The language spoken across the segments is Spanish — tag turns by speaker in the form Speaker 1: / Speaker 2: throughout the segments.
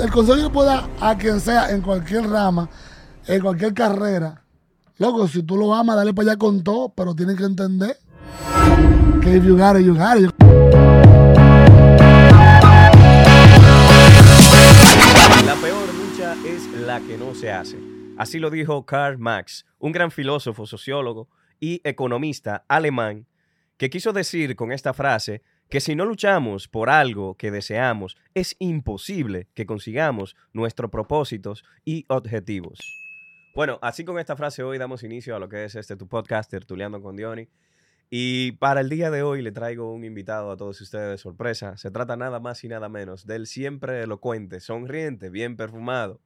Speaker 1: el consejo que dar a quien sea, en cualquier rama, en cualquier carrera, loco, si tú lo amas, dale para allá con todo, pero tienes que entender que if you got you got.
Speaker 2: La peor lucha es la que no se hace. Así lo dijo Karl Marx, un gran filósofo, sociólogo y economista alemán, que quiso decir con esta frase que si no luchamos por algo que deseamos, es imposible que consigamos nuestros propósitos y objetivos. Bueno, así con esta frase hoy damos inicio a lo que es este tu podcast, Tertuleando con Diony. Y para el día de hoy le traigo un invitado a todos ustedes de sorpresa. Se trata nada más y nada menos del siempre elocuente, sonriente, bien perfumado,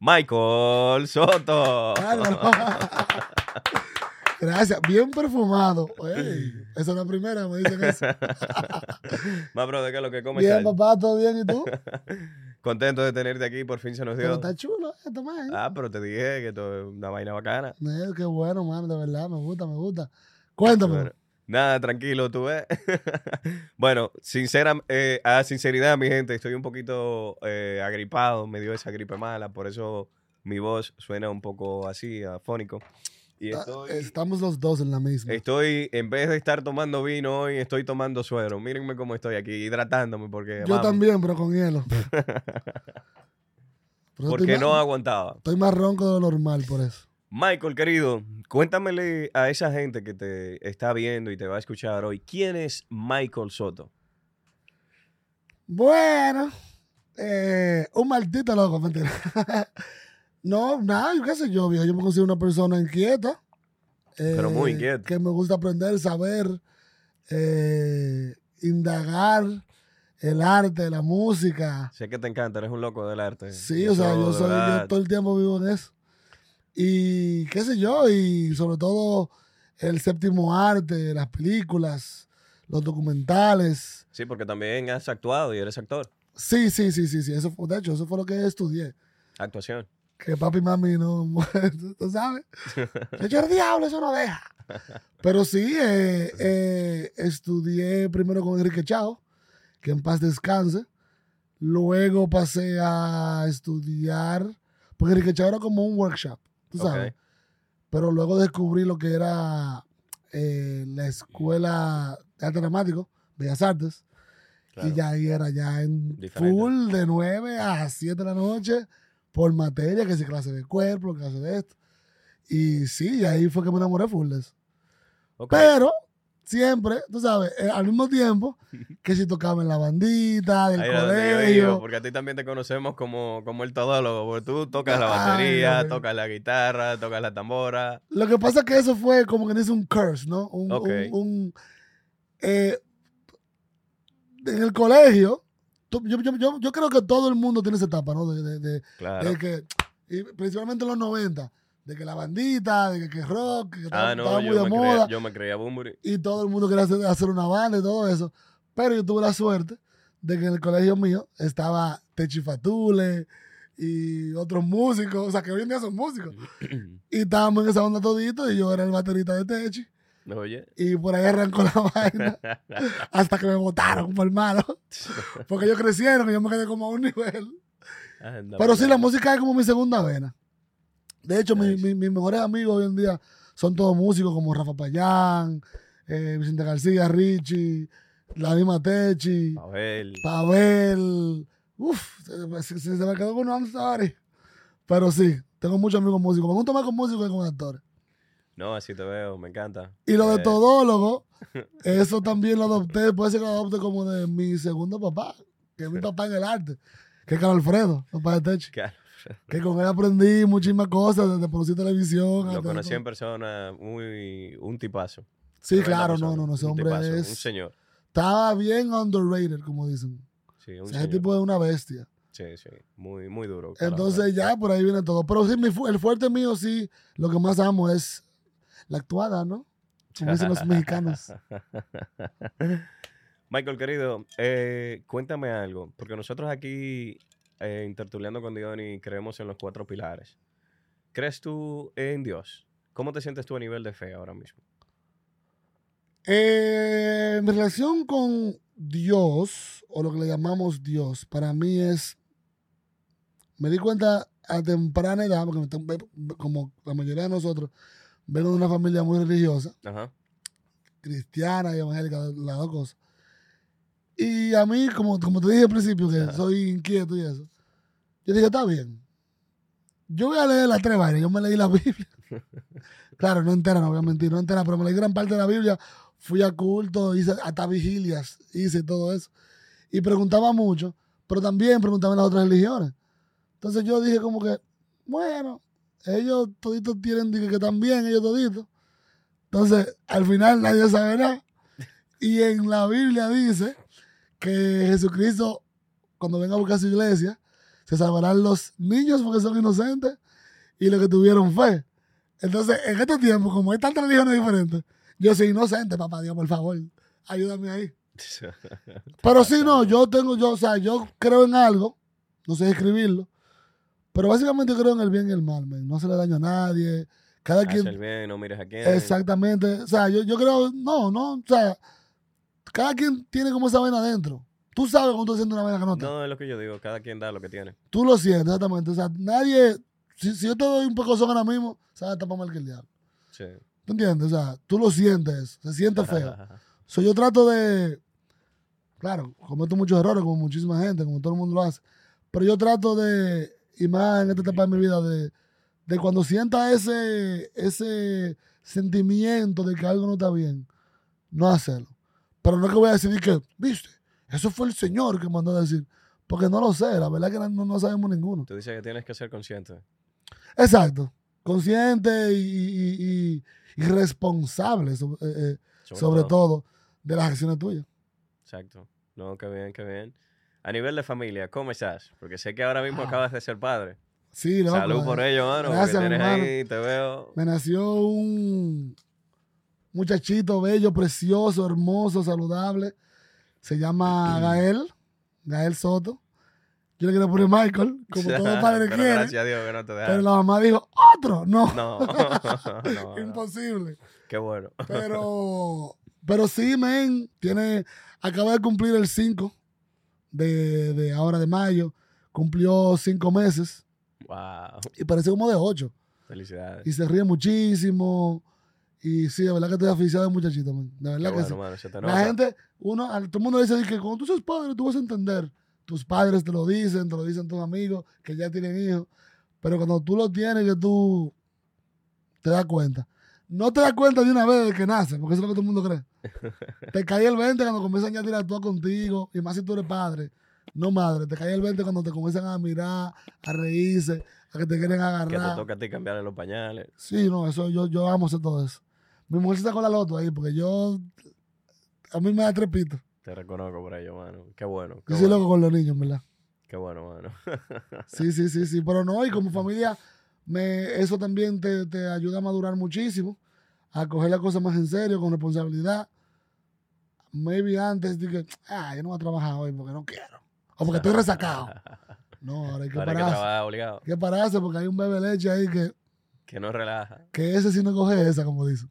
Speaker 2: Michael Soto.
Speaker 1: Gracias, bien perfumado. Ey, esa es la primera, me dicen eso.
Speaker 2: Más bro, ¿de qué es lo que comes?
Speaker 1: Bien, papá, todo bien, ¿y tú?
Speaker 2: Contento de tenerte aquí, por fin se nos dio.
Speaker 1: Pero está chulo esto, man.
Speaker 2: Ah, pero te dije que esto es una vaina bacana.
Speaker 1: Eh, qué bueno, man, de verdad, me gusta, me gusta. Cuéntame.
Speaker 2: Bueno, nada, tranquilo, tú ves. bueno, sincera, eh, a sinceridad, mi gente, estoy un poquito eh, agripado, me dio esa gripe mala, por eso mi voz suena un poco así, afónico. Y estoy,
Speaker 1: Estamos los dos en la misma.
Speaker 2: estoy, en vez de estar tomando vino hoy, estoy tomando suero. Mírenme cómo estoy aquí, hidratándome, porque.
Speaker 1: Yo
Speaker 2: vamos,
Speaker 1: también, pero con hielo. Por
Speaker 2: Porque no aguantaba.
Speaker 1: Estoy más ronco de lo normal por eso.
Speaker 2: Michael, querido, cuéntamele a esa gente que te está viendo y te va a escuchar hoy, ¿quién es Michael Soto?
Speaker 1: Bueno, eh, un maldito loco, mentira. no, nada, qué sé yo, viejo. Yo me considero una persona inquieta.
Speaker 2: Pero muy
Speaker 1: eh,
Speaker 2: inquieta.
Speaker 1: Que me gusta aprender, saber, eh, indagar el arte, la música.
Speaker 2: Sé que te encanta, eres un loco del arte.
Speaker 1: Sí, o sea, yo soy, yo todo el tiempo vivo en eso. Y qué sé yo, y sobre todo el séptimo arte, las películas, los documentales.
Speaker 2: Sí, porque también has actuado y eres actor.
Speaker 1: Sí, sí, sí, sí, sí. Eso fue, de hecho, eso fue lo que estudié.
Speaker 2: Actuación.
Speaker 1: Que papi y mami no, tú sabes. Yo el diablo, eso no deja. Pero sí, eh, eh, estudié primero con Enrique Chao, que en paz descanse. Luego pasé a estudiar, porque Enrique Chao era como un workshop, tú sabes.
Speaker 2: Ok.
Speaker 1: Pero luego descubrí lo que era eh, la escuela de arte dramático, Bellas Artes.
Speaker 2: Claro.
Speaker 1: Y ya ahí era ya en
Speaker 2: Diferente.
Speaker 1: full de 9 a 7 de la noche por materia, que si clase de cuerpo, clase de esto. Y sí, ahí fue que me enamoré full de eso.
Speaker 2: Ok.
Speaker 1: Pero siempre, tú sabes, eh, al mismo tiempo que si tocaba en la bandita, del
Speaker 2: Ahí yo
Speaker 1: colegio.
Speaker 2: porque a ti también te conocemos como, como el todólogo, porque tú tocas la
Speaker 1: Ay,
Speaker 2: batería, tocas la guitarra, tocas la tambora.
Speaker 1: Lo que pasa es que eso fue como que dice un curse, ¿no? Un,
Speaker 2: Ok.
Speaker 1: un- un, eh, en el colegio, tú- yo, yo- yo- yo creo que todo el mundo tiene esa etapa, ¿no? De, de- de-
Speaker 2: Claro.
Speaker 1: de que, y principalmente en los 90, de que la bandita, de que, que rock, que estaba,
Speaker 2: Ah, no,
Speaker 1: estaba muy
Speaker 2: yo
Speaker 1: de moda,
Speaker 2: creía, yo me creía Bumburi.
Speaker 1: y todo el mundo quería hacer, hacer una banda y todo eso. Pero yo tuve la suerte de que en el colegio mío estaba Techi Fatule y otros músicos, o sea, que hoy en día son músicos. Y estábamos en esa onda todito y yo era el baterista de Techi.
Speaker 2: Oye.
Speaker 1: Y por ahí arrancó la vaina hasta que me votaron por malo. Porque ellos crecieron y yo me quedé como a un nivel.
Speaker 2: Anda,
Speaker 1: Pero sí, la música es como mi segunda vena. De hecho, mi-
Speaker 2: Nice.
Speaker 1: mi- mis mejores amigos hoy en día son todos músicos como Rafa Payán, eh, Vicente García, Richie, la misma Techi,
Speaker 2: Pavel.
Speaker 1: Pavel. Uf, se, se- se me quedó con un sorry. Pero sí, tengo muchos amigos músicos. Me gusta más con músicos que con actores.
Speaker 2: No, así te veo, me encanta.
Speaker 1: Y lo de
Speaker 2: Eh,
Speaker 1: todólogo, eso también lo adopté, puede ser que lo adopte como de mi segundo papá, que es mi papá en el arte, que es Carlos Alfredo, papá de Techi.
Speaker 2: claro.
Speaker 1: Que con él aprendí muchísimas cosas, desde producir televisión.
Speaker 2: Lo conocí en persona, muy, un tipazo.
Speaker 1: Sí, claro,
Speaker 2: persona,
Speaker 1: no, no, no, ese hombre
Speaker 2: tipazo, Un
Speaker 1: es...
Speaker 2: señor.
Speaker 1: Estaba bien underrated, como dicen.
Speaker 2: Sí,
Speaker 1: O
Speaker 2: un
Speaker 1: sea, ese
Speaker 2: señor.
Speaker 1: tipo es una bestia.
Speaker 2: Sí, sí. Muy, muy duro.
Speaker 1: Entonces ya por ahí viene todo. Pero sí, mi fu- el fuerte mío sí, lo que más amo es la actuada, ¿no? Como dicen los mexicanos.
Speaker 2: Michael, querido, eh, cuéntame algo, porque nosotros aquí, eh, en Tertuleando con Diony, creemos en los cuatro pilares. ¿Crees tú en Dios? ¿Cómo te sientes tú a nivel de fe ahora mismo?
Speaker 1: Eh, mi relación con Dios, o lo que le llamamos Dios, para mí es me di cuenta a temprana edad, porque como la mayoría de nosotros, vengo de una familia muy religiosa,
Speaker 2: Ajá.
Speaker 1: cristiana y evangélica, las dos cosas. Y a mí, como, como te dije al principio, que
Speaker 2: Ajá.
Speaker 1: soy inquieto y eso, yo dije, está bien. Yo voy a leer las tres vainas. Yo me leí la Biblia. claro, no entera, no voy a mentir, no entera, pero me leí gran parte de la Biblia. Fui a culto, hice hasta vigilias, hice todo eso. Y preguntaba mucho, pero también preguntaba en las otras religiones. Entonces yo dije como que, bueno, ellos toditos tienen que están bien, ellos toditos. Entonces, al final nadie sabe nada. Y en la Biblia dice que Jesucristo, cuando venga a buscar su iglesia, se salvarán los niños porque son inocentes y los que tuvieron fe. Entonces, en estos tiempos, como hay tantas religiones diferentes, yo soy inocente, papá Dios, por favor, ayúdame ahí. Pero sí, no, yo tengo, yo, o sea, yo creo en algo, no sé escribirlo, pero básicamente creo en el bien y el mal, man. no se le daño a nadie, cada
Speaker 2: Haz
Speaker 1: quien,
Speaker 2: el bien, no mires a quién.
Speaker 1: exactamente, o sea, yo, yo creo, no, no, o sea, cada quien tiene como esa vaina adentro. Tú sabes cuando tú sientes una vaina que no está.
Speaker 2: No es lo que yo digo, cada quien da lo que tiene.
Speaker 1: Tú lo sientes, exactamente. O sea, nadie, si, si yo te doy un poco ahora mismo, sabes, está más mal que el diablo.
Speaker 2: Sí.
Speaker 1: ¿Tú entiendes? O sea, tú lo sientes, se siente feo. So, yo trato de, claro, cometo muchos errores como muchísima gente, como todo el mundo lo hace, pero yo trato de, y más en esta etapa de mi vida, de, de cuando sienta ese, ese sentimiento de que algo no está bien, no hacerlo. Pero no es que voy a decidir que, viste, eso fue el Señor que mandó a decir, porque no lo sé, la verdad que no, no sabemos ninguno.
Speaker 2: Tú dices que tienes que ser consciente.
Speaker 1: Exacto, consciente y, y- y- y responsable, eh, eh, sobre, todo. de las acciones tuyas.
Speaker 2: Exacto. No, qué bien, qué bien. A nivel de familia, ¿cómo estás? Porque sé que ahora mismo
Speaker 1: Ah.
Speaker 2: acabas de ser padre.
Speaker 1: Sí, loco,
Speaker 2: Salud
Speaker 1: eh.
Speaker 2: por ello, mano.
Speaker 1: Gracias,
Speaker 2: tienes
Speaker 1: hermano.
Speaker 2: ahí, te veo.
Speaker 1: Me nació un muchachito bello, precioso, hermoso, saludable. Se llama Gael, Gael Soto. Yo le quería poner Michael, como todo padre
Speaker 2: Pero
Speaker 1: quiere.
Speaker 2: Gracias a Dios que no te
Speaker 1: Pero
Speaker 2: dejaron.
Speaker 1: la mamá dijo, otro, no,
Speaker 2: No. no, no.
Speaker 1: imposible.
Speaker 2: Qué bueno.
Speaker 1: Pero, pero sí, men, tiene, acaba de cumplir el 5 de, de ahora de mayo. Cumplió cinco meses
Speaker 2: Wow.
Speaker 1: y parece como de ocho.
Speaker 2: Felicidades.
Speaker 1: Y se ríe muchísimo. Y sí, de verdad que estoy aficionado de muchachito, man. De
Speaker 2: Qué
Speaker 1: verdad que
Speaker 2: bueno,
Speaker 1: sí.
Speaker 2: mano.
Speaker 1: La gente, uno, todo el mundo dice que cuando tú seas padre, tú vas a entender. Tus padres te lo dicen, te lo dicen tus amigos que ya tienen hijos. Pero cuando tú lo tienes, que tú te das cuenta. No te das cuenta de una vez de que nace, porque eso es lo que todo el mundo cree. Te cae el 20 cuando comienzan ya a interactuar contigo, y más si tú eres padre, no madre. Te cae el 20 cuando te comienzan a mirar, a reírse, a que te quieren
Speaker 2: Que te
Speaker 1: agarrar.
Speaker 2: toca a ti cambiarle los pañales.
Speaker 1: Sí, no, eso yo, yo amo hacer todo eso. Mi mujer se sacó la loto ahí, porque yo, a mí me da trepito.
Speaker 2: Te reconozco por ello, mano. Qué bueno. Qué
Speaker 1: Yo soy
Speaker 2: bueno,
Speaker 1: loco con los niños, ¿verdad?
Speaker 2: qué bueno mano.
Speaker 1: Sí, sí, sí, sí. Pero no, y como familia, me, eso también te, te ayuda a madurar muchísimo, a coger las cosas más en serio, con responsabilidad. Maybe antes dije, ah, yo no voy a trabajar hoy porque no quiero. O porque estoy resacado. No, ahora hay que
Speaker 2: Ahora hay que
Speaker 1: pararse.
Speaker 2: trabajar obligado.
Speaker 1: Hay que pararse porque hay un bebé leche ahí que,
Speaker 2: Que no relaja.
Speaker 1: que ese sí no coge esa, como dicen.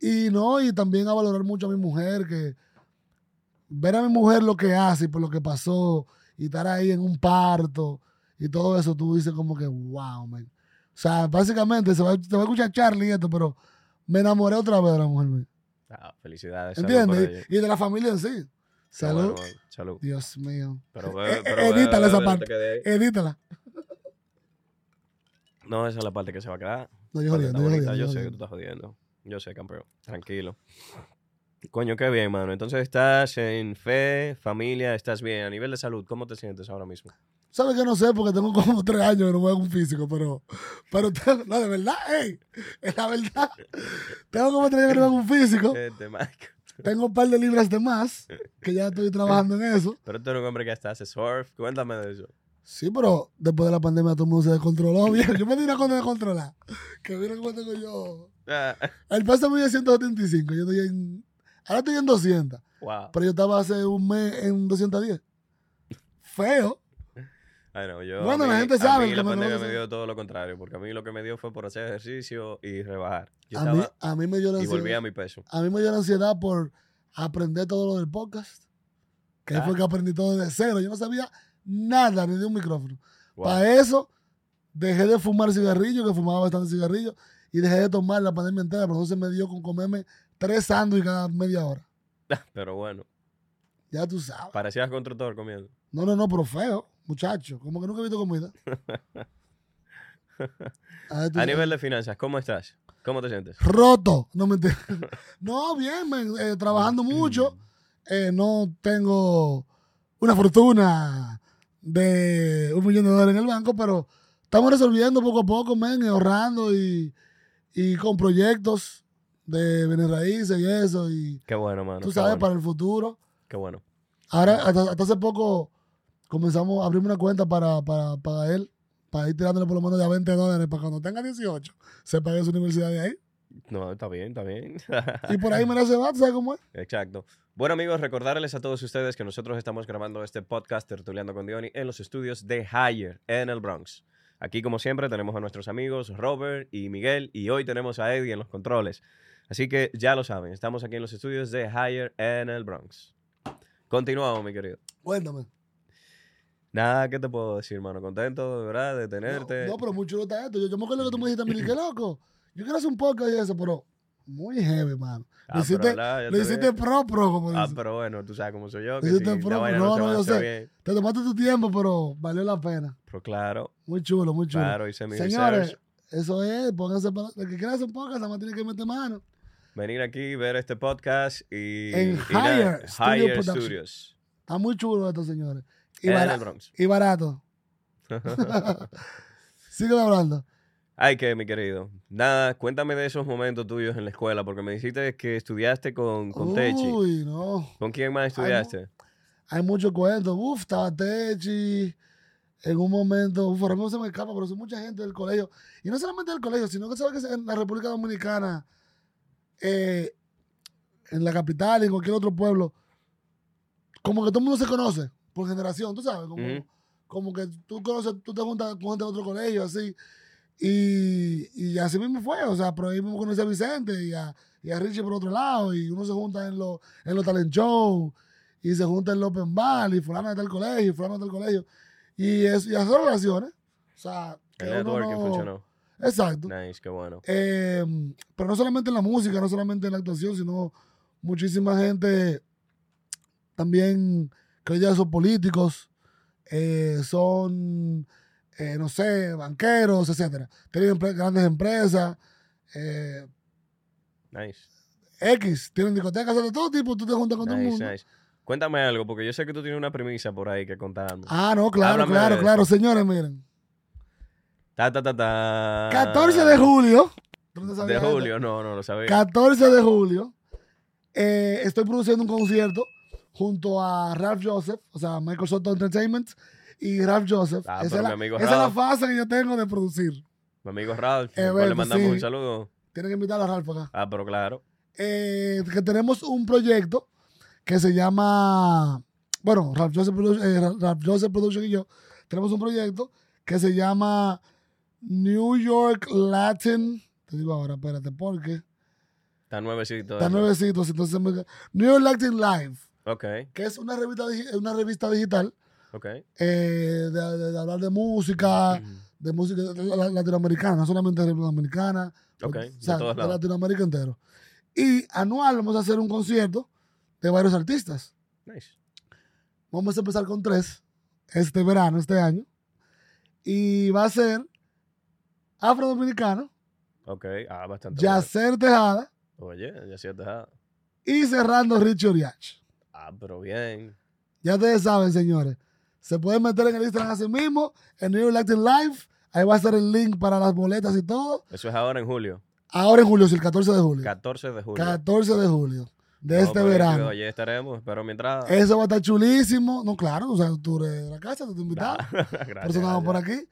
Speaker 1: Y no, y también a valorar mucho a mi mujer, que ver a mi mujer lo que hace y por lo que pasó, y estar ahí en un parto, y todo eso, tú dices como que, wow, man. O sea, básicamente, se va, te va a escuchar Charlie y esto, pero me enamoré otra vez de la mujer mía.
Speaker 2: Ah, felicidades.
Speaker 1: ¿Entiendes? Y, y de la familia en sí. Salud.
Speaker 2: bueno. Salud.
Speaker 1: Dios mío.
Speaker 2: Pero,
Speaker 1: Eh, eh,
Speaker 2: pero
Speaker 1: edítala esa parte. Edítala.
Speaker 2: No, esa es la parte que se va a quedar.
Speaker 1: No, yo jodiendo, yo jodiendo,
Speaker 2: Yo
Speaker 1: yo
Speaker 2: sé que tú estás jodiendo. Yo sé, campeón. Tranquilo. Coño, qué bien, mano. Entonces estás en fe, familia, estás bien. A nivel de salud, ¿cómo te sientes ahora mismo?
Speaker 1: ¿Sabes que no sé? Porque tengo como tres años que no juego un físico, pero, pero tengo- no, de verdad, ey, es la verdad. Tengo como tres años que no juego un físico.
Speaker 2: Este.
Speaker 1: Tengo un par de libras de más, que ya estoy trabajando en eso.
Speaker 2: Pero tú eres un hombre que hasta hace surf. Cuéntame de eso.
Speaker 1: Sí, pero después de la pandemia todo el mundo se descontroló. Bien, yo me di una cosa de controlar. Que mira cómo tengo yo.
Speaker 2: Ah,
Speaker 1: El paso mide 175, yo estoy en, ahora estoy en 200,
Speaker 2: wow.
Speaker 1: pero yo estaba hace un mes en 210. Feo.
Speaker 2: Ay, no, yo,
Speaker 1: Bueno,
Speaker 2: a
Speaker 1: la
Speaker 2: mí-
Speaker 1: gente
Speaker 2: a
Speaker 1: sabe
Speaker 2: mí
Speaker 1: que
Speaker 2: la
Speaker 1: me
Speaker 2: pandemia me dio todo lo contrario, porque a mí lo que me dio fue por hacer ejercicio y rebajar. Yo
Speaker 1: A mí, a mí me dio la
Speaker 2: y
Speaker 1: ansiedad.
Speaker 2: volví a mi peso.
Speaker 1: a mí me dio la ansiedad por aprender todo lo del podcast. Que ahí
Speaker 2: Ah.
Speaker 1: fue que aprendí todo desde cero. Yo no sabía nada ni de un micrófono.
Speaker 2: Wow.
Speaker 1: Para eso, dejé de fumar cigarrillos, que fumaba bastante cigarrillos, y dejé de tomar la pandemia entera, pero entonces me dio con comerme tres sándwiches cada media hora.
Speaker 2: Pero bueno,
Speaker 1: Ya tú sabes.
Speaker 2: parecías constructor comiendo.
Speaker 1: No, no, no, pero feo, muchacho. Como que nunca he visto comida. A, ver,
Speaker 2: nivel de finanzas, ¿cómo estás? ¿Cómo te sientes?
Speaker 1: Roto. No me. No, bien, eh, trabajando mucho. Eh, no tengo una fortuna de un millón de dólares en el banco, pero estamos resolviendo poco a poco, men, y ahorrando y, y con proyectos de bienes raíces y eso. Y
Speaker 2: Qué bueno, mano.
Speaker 1: tú sabes,
Speaker 2: bueno,
Speaker 1: para el futuro.
Speaker 2: Qué bueno.
Speaker 1: Ahora, hasta, hasta hace poco comenzamos a abrir una cuenta para, para, para él, para ir tirándole por lo menos de a 20 dólares para cuando tenga 18 se pague su universidad de ahí.
Speaker 2: No, está bien, está bien.
Speaker 1: Y por ahí me se va, ¿tú ¿sabes cómo es?
Speaker 2: Exacto. Bueno, amigos, recordarles a todos ustedes que nosotros estamos grabando este podcast Tertuleando con Diony en los estudios de Higher en el Bronx. Aquí, como siempre, tenemos a nuestros amigos Robert y Miguel y hoy tenemos a Eddie en los controles. Así que ya lo saben, estamos aquí en los estudios de Higher en el Bronx. Continuamos, mi querido.
Speaker 1: Cuéntame.
Speaker 2: Nada, ¿qué te puedo decir, hermano? Contento, de verdad, de tenerte.
Speaker 1: No, no, pero muy chulo está esto. Yo, yo me acuerdo que tú me dijiste a mí, qué loco. Yo quiero hacer un podcast y eso, pero muy heavy, mano.
Speaker 2: Ah,
Speaker 1: lo hiciste, lo
Speaker 2: te
Speaker 1: hiciste pro, pro, como
Speaker 2: Ah, pero bueno, tú sabes cómo soy yo. Que
Speaker 1: hiciste
Speaker 2: si
Speaker 1: pro,
Speaker 2: la vaina
Speaker 1: no,
Speaker 2: no,
Speaker 1: yo sé.
Speaker 2: bien.
Speaker 1: Te tomaste tu tiempo, pero valió la pena.
Speaker 2: Pero claro,
Speaker 1: Muy chulo, muy chulo.
Speaker 2: claro, hice mi
Speaker 1: Señores,
Speaker 2: research.
Speaker 1: eso es, pónganse para... El que quiera hacer un podcast, nada más tiene que meter mano.
Speaker 2: venir aquí, ver este podcast y.
Speaker 1: En
Speaker 2: y
Speaker 1: Higher Studio
Speaker 2: Higher
Speaker 1: Production.
Speaker 2: Studios.
Speaker 1: Está muy chulo esto, señores. Y,
Speaker 2: Bronx.
Speaker 1: barato. Sigue hablando.
Speaker 2: Ay, que mi querido. Nada, cuéntame de esos momentos tuyos en la escuela, porque me dijiste que estudiaste con, con Techi.
Speaker 1: Uy, no.
Speaker 2: ¿Con quién más estudiaste?
Speaker 1: Hay muchos cuentos. Uf, estaba Techi. En un momento, uf, ahora mismo se me escapa, pero son mucha gente del colegio. Y no solamente del colegio, sino que sabes que en la República Dominicana, eh, en la capital en cualquier otro pueblo, como que todo el mundo se conoce por generación, tú sabes. Como, como que tú conoces, tú te juntas con gente de otro colegio, así. Y, y así mismo fue, o sea, por ahí mismo conocí a Vicente y a, y a Richie por otro lado, y uno se junta en los en los talent show, y se junta en el open bar, y fulano está el colegio, y fulano está el colegio, y, es, y hacer relaciones, o sea,
Speaker 2: El networking
Speaker 1: no-
Speaker 2: funcionó.
Speaker 1: Exacto.
Speaker 2: Nice, qué bueno.
Speaker 1: Eh, pero no solamente en la música, no solamente en la actuación, sino muchísima gente también que hoy día son políticos, eh, son, eh, no sé, banqueros, etcétera. Tienen grandes empresas, eh,
Speaker 2: Nice.
Speaker 1: X, tienen discotecas de todo tipo, tú te juntas con todo el mundo.
Speaker 2: nice. Cuéntame algo, porque yo sé que tú tienes una premisa por ahí que contarme.
Speaker 1: Ah, no, claro,
Speaker 2: Háblame
Speaker 1: claro, claro. Señores, miren.
Speaker 2: Ta, ta, ta, ta.
Speaker 1: 14 de julio. ¿tú no
Speaker 2: De
Speaker 1: sabías esto?
Speaker 2: julio, no, no lo sabía.
Speaker 1: 14 de julio, eh, estoy produciendo un concierto junto a Ralph Joseph, o sea, Soto Entertainment y Ralph Joseph.
Speaker 2: Ah,
Speaker 1: esa es, la,
Speaker 2: mi amigo
Speaker 1: esa es la fase que yo tengo de producir.
Speaker 2: Mi amigo Ralph,
Speaker 1: Eh,
Speaker 2: le mandamos
Speaker 1: sí.
Speaker 2: un saludo.
Speaker 1: Tienen que invitar a Ralph acá.
Speaker 2: Ah, pero claro.
Speaker 1: Eh, que tenemos un proyecto que se llama, bueno, Ralph Joseph, eh, Ra- Ralph Joseph Production y yo tenemos un proyecto que se llama New York Latin. Te digo ahora, espérate, porque
Speaker 2: Está nuevecito.
Speaker 1: está
Speaker 2: eso.
Speaker 1: nuevecitos. Entonces, New York Latin Live.
Speaker 2: Ok,
Speaker 1: que es una revista, una revista digital
Speaker 2: ok.
Speaker 1: eh, de, de- de hablar de música, de música la- la- latinoamericana, no solamente latinoamericana,
Speaker 2: Ok,
Speaker 1: o sea, de. Latinoamérica entero. Y anual vamos a hacer un concierto de varios artistas.
Speaker 2: Nice.
Speaker 1: Vamos a empezar con tres este verano, este año. Y va a ser Afro-Dominicano,
Speaker 2: Ok, ah, bastante.
Speaker 1: Yacer Tejada.
Speaker 2: Oye, ya siete. ah.
Speaker 1: y cerrando Richie Oriach.
Speaker 2: Ah, pero bien.
Speaker 1: Ya ustedes saben, señores. Se pueden meter en el Instagram así mismo, en New Latin Live. Ahí va a estar el link para las boletas y todo.
Speaker 2: Eso es ahora en julio.
Speaker 1: Ahora en julio, sí, el 14 de julio.
Speaker 2: 14 de julio.
Speaker 1: 14 de julio de
Speaker 2: No,
Speaker 1: este verano.
Speaker 2: Oye, estaremos, pero mientras.
Speaker 1: Eso va a estar chulísimo. No, claro, o sea, tú eres de la casa, tú te invitado.
Speaker 2: Gracias.
Speaker 1: Por por aquí.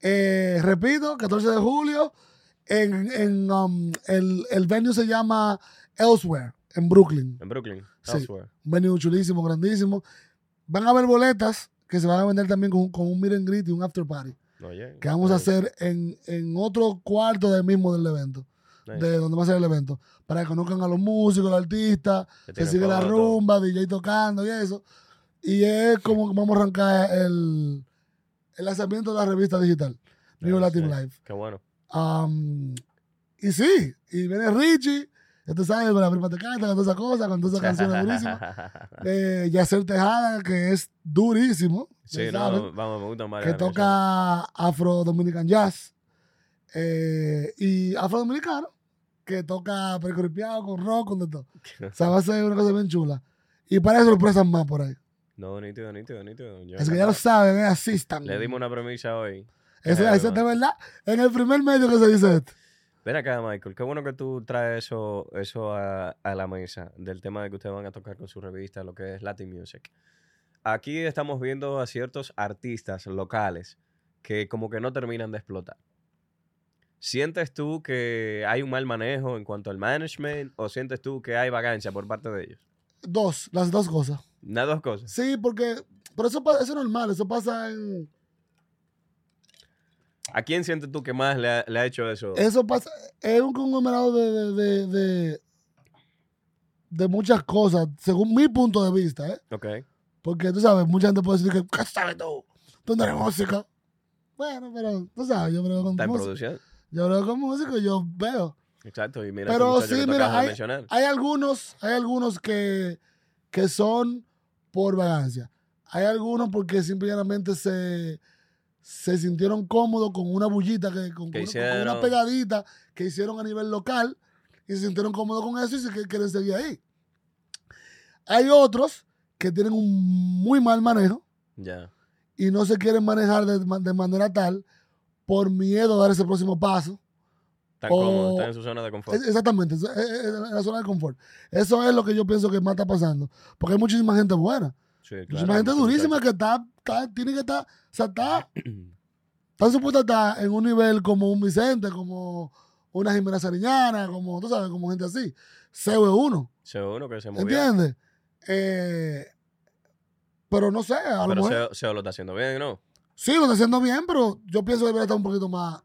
Speaker 1: Eh, repito, 14 de julio. En, en, um, el, el venue se llama Elsewhere, en Brooklyn.
Speaker 2: En Brooklyn,
Speaker 1: Sí. Un venue chulísimo, grandísimo. Van a haber boletas que se van a vender también con, con un meet and greet y un after party.
Speaker 2: Oye,
Speaker 1: Que vamos a
Speaker 2: nice,
Speaker 1: hacer en, en otro cuarto del mismo del evento.
Speaker 2: nice.
Speaker 1: De donde va a ser el evento. Para que conozcan a los músicos, los artistas.
Speaker 2: Tienen
Speaker 1: sigue la rumba, DJ tocando y eso. Y es como que vamos a arrancar el, el lanzamiento de la revista digital, New
Speaker 2: Ah,
Speaker 1: Latin. Life.
Speaker 2: Qué bueno.
Speaker 1: Am, y sí, y viene Richie, ya tú sabes, con la prima te canta, con todas esas cosas, con todas esas canciones durísimas. Eh, Yacer Tejada, que es durísimo,
Speaker 2: sí,
Speaker 1: saben,
Speaker 2: no, vamos, me gusta más.
Speaker 1: que toca Afro Dominican Jazz. eh, y Afro Dominicano, que toca percuripiado con rock, con de todo. O sea, va a ser una cosa bien chula. Y para sorpresas más por ahí.
Speaker 2: No, nítido, nítido, nítido. Yo
Speaker 1: Así que ya lo saben, asistan.
Speaker 2: Le dimos una premisa hoy.
Speaker 1: Eso, eso es de verdad. En el primer medio que se dice esto.
Speaker 2: Ven acá, Michael. Qué bueno que tú traes eso, eso a, a la mesa, del tema de que ustedes van a tocar con su revista, lo que es Latin Music. Aquí estamos viendo a ciertos artistas locales que como que no terminan de explotar. ¿Sientes tú que hay un mal manejo en cuanto al management o sientes tú que hay vagancia por parte de ellos?
Speaker 1: Dos, las dos cosas.
Speaker 2: Las dos cosas.
Speaker 1: Sí, porque. Pero eso, eso es normal, eso pasa en.
Speaker 2: ¿A quién sientes tú que más le ha, le ha hecho eso?
Speaker 1: Eso pasa. Es un conglomerado de, de, de, de, muchas cosas, según mi punto de vista, ¿eh?
Speaker 2: Ok.
Speaker 1: Porque tú sabes, mucha gente puede decir que, ¿qué sabes tú? Tú no eres músico. Bueno, pero tú sabes, yo creo con
Speaker 2: Está en
Speaker 1: música.
Speaker 2: producción.
Speaker 1: Yo creo con músico, yo veo.
Speaker 2: Exacto. Y mira
Speaker 1: Pero sí,
Speaker 2: que
Speaker 1: mira, hay, hay algunos, hay algunos que, que son por vagancia. Hay algunos porque simplemente se, se sintieron cómodos con una bullita, que, con,
Speaker 2: Que
Speaker 1: con- una pegadita que hicieron a nivel local y se sintieron cómodos con eso y se quieren seguir ahí. Hay otros que tienen un muy mal manejo y no se quieren manejar de, de manera tal por miedo a dar ese próximo paso.
Speaker 2: Están cómodos, están en su zona de confort.
Speaker 1: Exactamente, es la zona de confort. Eso es lo que yo pienso que más está pasando. Porque hay muchísima gente buena.
Speaker 2: Sí, claro,
Speaker 1: muchísima gente durísima que está, está- tiene que estar, o sea, está, está supuesta a estar en un nivel como un Vicente, como una Jimena Sariñana, como, tú sabes, como gente así. CB1,
Speaker 2: Se ve uno que se movió.
Speaker 1: ¿entiendes? Eh, pero no sé, a lo
Speaker 2: Pero
Speaker 1: mejor...
Speaker 2: Seo, Seo lo está haciendo bien, ¿no?
Speaker 1: Sí, lo está haciendo bien, pero yo pienso que debería estar un poquito más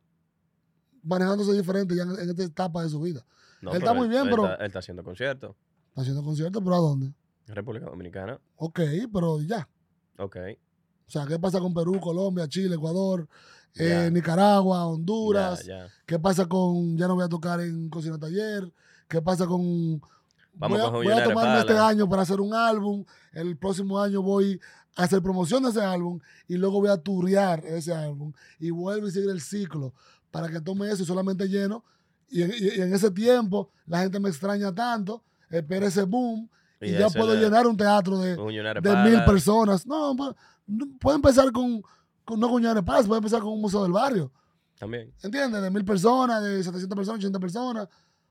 Speaker 1: manejándose diferente ya en, en esta etapa de su vida.
Speaker 2: No,
Speaker 1: Él está muy bien,
Speaker 2: él
Speaker 1: pero-
Speaker 2: Está, él está haciendo conciertos.
Speaker 1: Está haciendo conciertos, pero ¿a dónde?
Speaker 2: República Dominicana.
Speaker 1: Ok, pero ya.
Speaker 2: Ok.
Speaker 1: O sea, ¿qué pasa con Perú, Colombia, Chile, Ecuador, eh. Nicaragua, Honduras?
Speaker 2: Ya, ya.
Speaker 1: ¿Qué pasa con ya no voy a tocar en Cocina Taller? ¿Qué pasa con
Speaker 2: Vamos
Speaker 1: voy a, voy a tomarme este año para hacer un álbum? El próximo año voy a hacer promoción de ese álbum y luego voy a turear ese álbum y vuelvo y sigue el ciclo para que tome eso y solamente lleno. Y en, y- y en ese tiempo la gente me extraña tanto, espera ese boom y, ya puedo
Speaker 2: le-
Speaker 1: llenar un teatro de, de mil personas. No, pu- no, puede empezar con, con no con Ñanes Paz, puede empezar con un museo del barrio.
Speaker 2: También.
Speaker 1: ¿Entiendes? De mil personas, de 700 personas, 80 personas.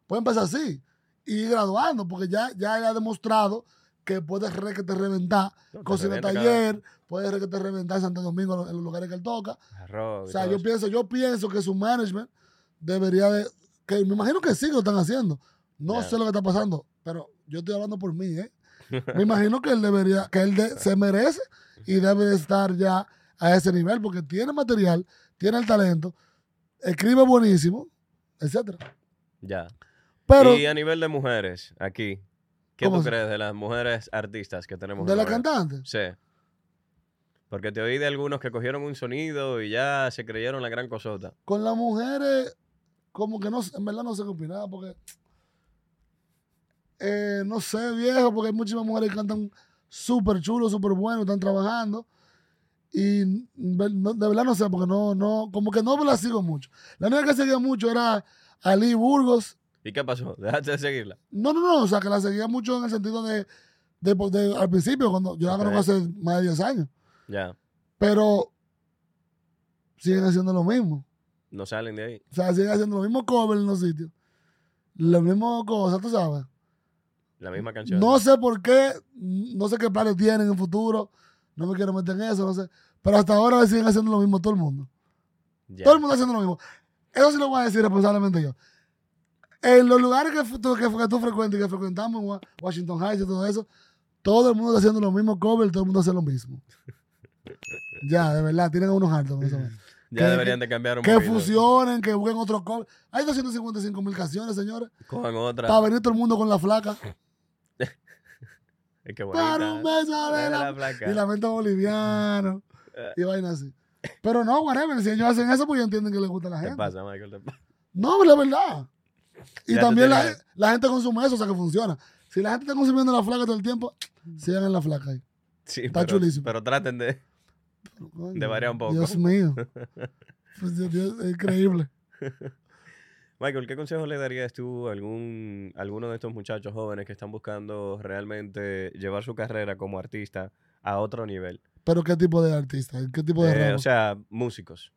Speaker 1: Puede empezar así. Y ir graduando, porque ya, ya ha demostrado que puede re que te reventar.
Speaker 2: No,
Speaker 1: Cocina
Speaker 2: revienta cada-
Speaker 1: Taller, puede re que te reventar en Santo Domingo en los lugares que él toca.
Speaker 2: Arroz
Speaker 1: O sea, yo
Speaker 2: eso.
Speaker 1: pienso, yo pienso que su management debería de. Que me imagino que sí que lo están haciendo. No sé lo que está pasando, pero yo estoy hablando por mí, ¿eh? Me imagino que él debería, que él de- se merece y debe de estar ya a ese nivel, porque tiene material, tiene el talento, escribe buenísimo, etcétera.
Speaker 2: Ya.
Speaker 1: Pero
Speaker 2: y a nivel de mujeres, aquí, ¿qué
Speaker 1: ¿Cómo
Speaker 2: tú crees de las mujeres artistas que tenemos?
Speaker 1: de
Speaker 2: en
Speaker 1: la
Speaker 2: Nueva York?
Speaker 1: cantante,
Speaker 2: Sí. Porque te oí de algunos que cogieron un sonido y ya se creyeron la gran cosota.
Speaker 1: con las mujeres, como que no, en verdad no sé qué opinar, porque eh, no sé, viejo, porque hay muchísimas mujeres que cantan súper chulo, súper bueno, están trabajando. Y de verdad no sé, porque no, no, como que no la sigo mucho. La única que seguía mucho era Ali Burgos.
Speaker 2: ¿Y qué pasó? ¿Dejaste de seguirla?
Speaker 1: No, no, no, o sea, que la seguía mucho en el sentido de, de- de- al principio, cuando yo la conozco hace más de 10 años.
Speaker 2: Ya.
Speaker 1: Pero siguen haciendo lo mismo.
Speaker 2: No salen de ahí.
Speaker 1: O sea, siguen haciendo los mismos covers en los sitios. Las mismas cosas, tú sabes.
Speaker 2: La misma canción.
Speaker 1: No sé por qué, no sé qué planes tienen en el futuro. No me quiero meter en eso, no sé. Pero hasta ahora siguen haciendo lo mismo todo el mundo.
Speaker 2: Ya.
Speaker 1: Todo el mundo haciendo lo mismo. Eso sí lo voy a decir responsablemente yo. En los lugares que, tú- que, tú frecuentas y que frecuentamos, en Wa- Washington Heights y todo eso, todo el mundo está haciendo los mismos covers, todo el mundo hace lo mismo. ya, de verdad, tienen unos altos.
Speaker 2: Ya
Speaker 1: que-
Speaker 2: deberían de cambiar un
Speaker 1: Que
Speaker 2: poquito.
Speaker 1: fusionen, que busquen otros covers. Hay 255 mil canciones, señores.
Speaker 2: Cojan otra.
Speaker 1: Para venir todo el mundo con la flaca.
Speaker 2: Es que
Speaker 1: Para un beso de la
Speaker 2: la placa.
Speaker 1: y lamento boliviano y vaina así. Pero no, whatever. Si ellos hacen eso, pues ellos entienden que les gusta a la
Speaker 2: ¿Qué
Speaker 1: gente.
Speaker 2: pasa, Michael? ¿Qué pasa?
Speaker 1: No, pero es verdad. Y
Speaker 2: Ya
Speaker 1: también la, gente consume eso, o sea que funciona. Si la gente está consumiendo la flaca todo el tiempo, sigan en la flaca ahí.
Speaker 2: Sí,
Speaker 1: Está
Speaker 2: pero,
Speaker 1: chulísimo.
Speaker 2: Pero traten de...
Speaker 1: Pero, coño,
Speaker 2: De variar un poco.
Speaker 1: Dios mío. Pues, Dios, es increíble.
Speaker 2: Michael, ¿qué consejo le darías tú a algún, a alguno de estos muchachos jóvenes que están buscando realmente llevar su carrera como artista a otro nivel?
Speaker 1: Pero ¿qué tipo de artista? ¿Qué tipo de
Speaker 2: Eh, o sea, músicos.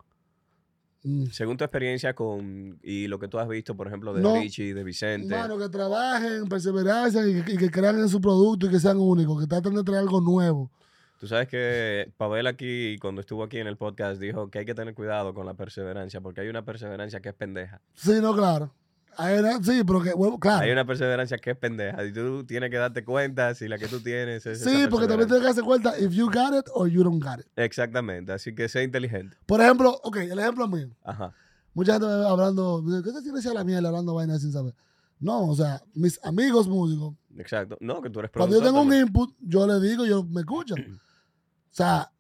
Speaker 1: Mm.
Speaker 2: Según tu experiencia con y lo que tú has visto, por ejemplo, de
Speaker 1: No.
Speaker 2: Richie, de Vicente.
Speaker 1: Mano, que trabajen, perseverancia y que, y que crean en su producto y que sean únicos, que traten de traer algo nuevo.
Speaker 2: Tú sabes que Pavel aquí, cuando estuvo aquí en el podcast, dijo que hay que tener cuidado con la perseverancia, porque hay una perseverancia que es pendeja.
Speaker 1: Sí, no, claro. Hay una- sí, pero que, bueno, claro.
Speaker 2: Hay una perseverancia que es pendeja y tú tienes que darte cuenta si la que tú tienes es
Speaker 1: Sí, porque también tienes que darse cuenta if you got it or you don't got it.
Speaker 2: Exactamente, así que sé inteligente.
Speaker 1: Por ejemplo, ok, el ejemplo mío.
Speaker 2: Ajá.
Speaker 1: Mucha gente me ve hablando, ¿qué te tienes a la mierda hablando vainas sin saber? No, o sea, mis amigos músicos,
Speaker 2: Exacto. No, que tú eres
Speaker 1: cuando yo
Speaker 2: productor
Speaker 1: tengo un input, yo le digo, yo me escuchan. O sea,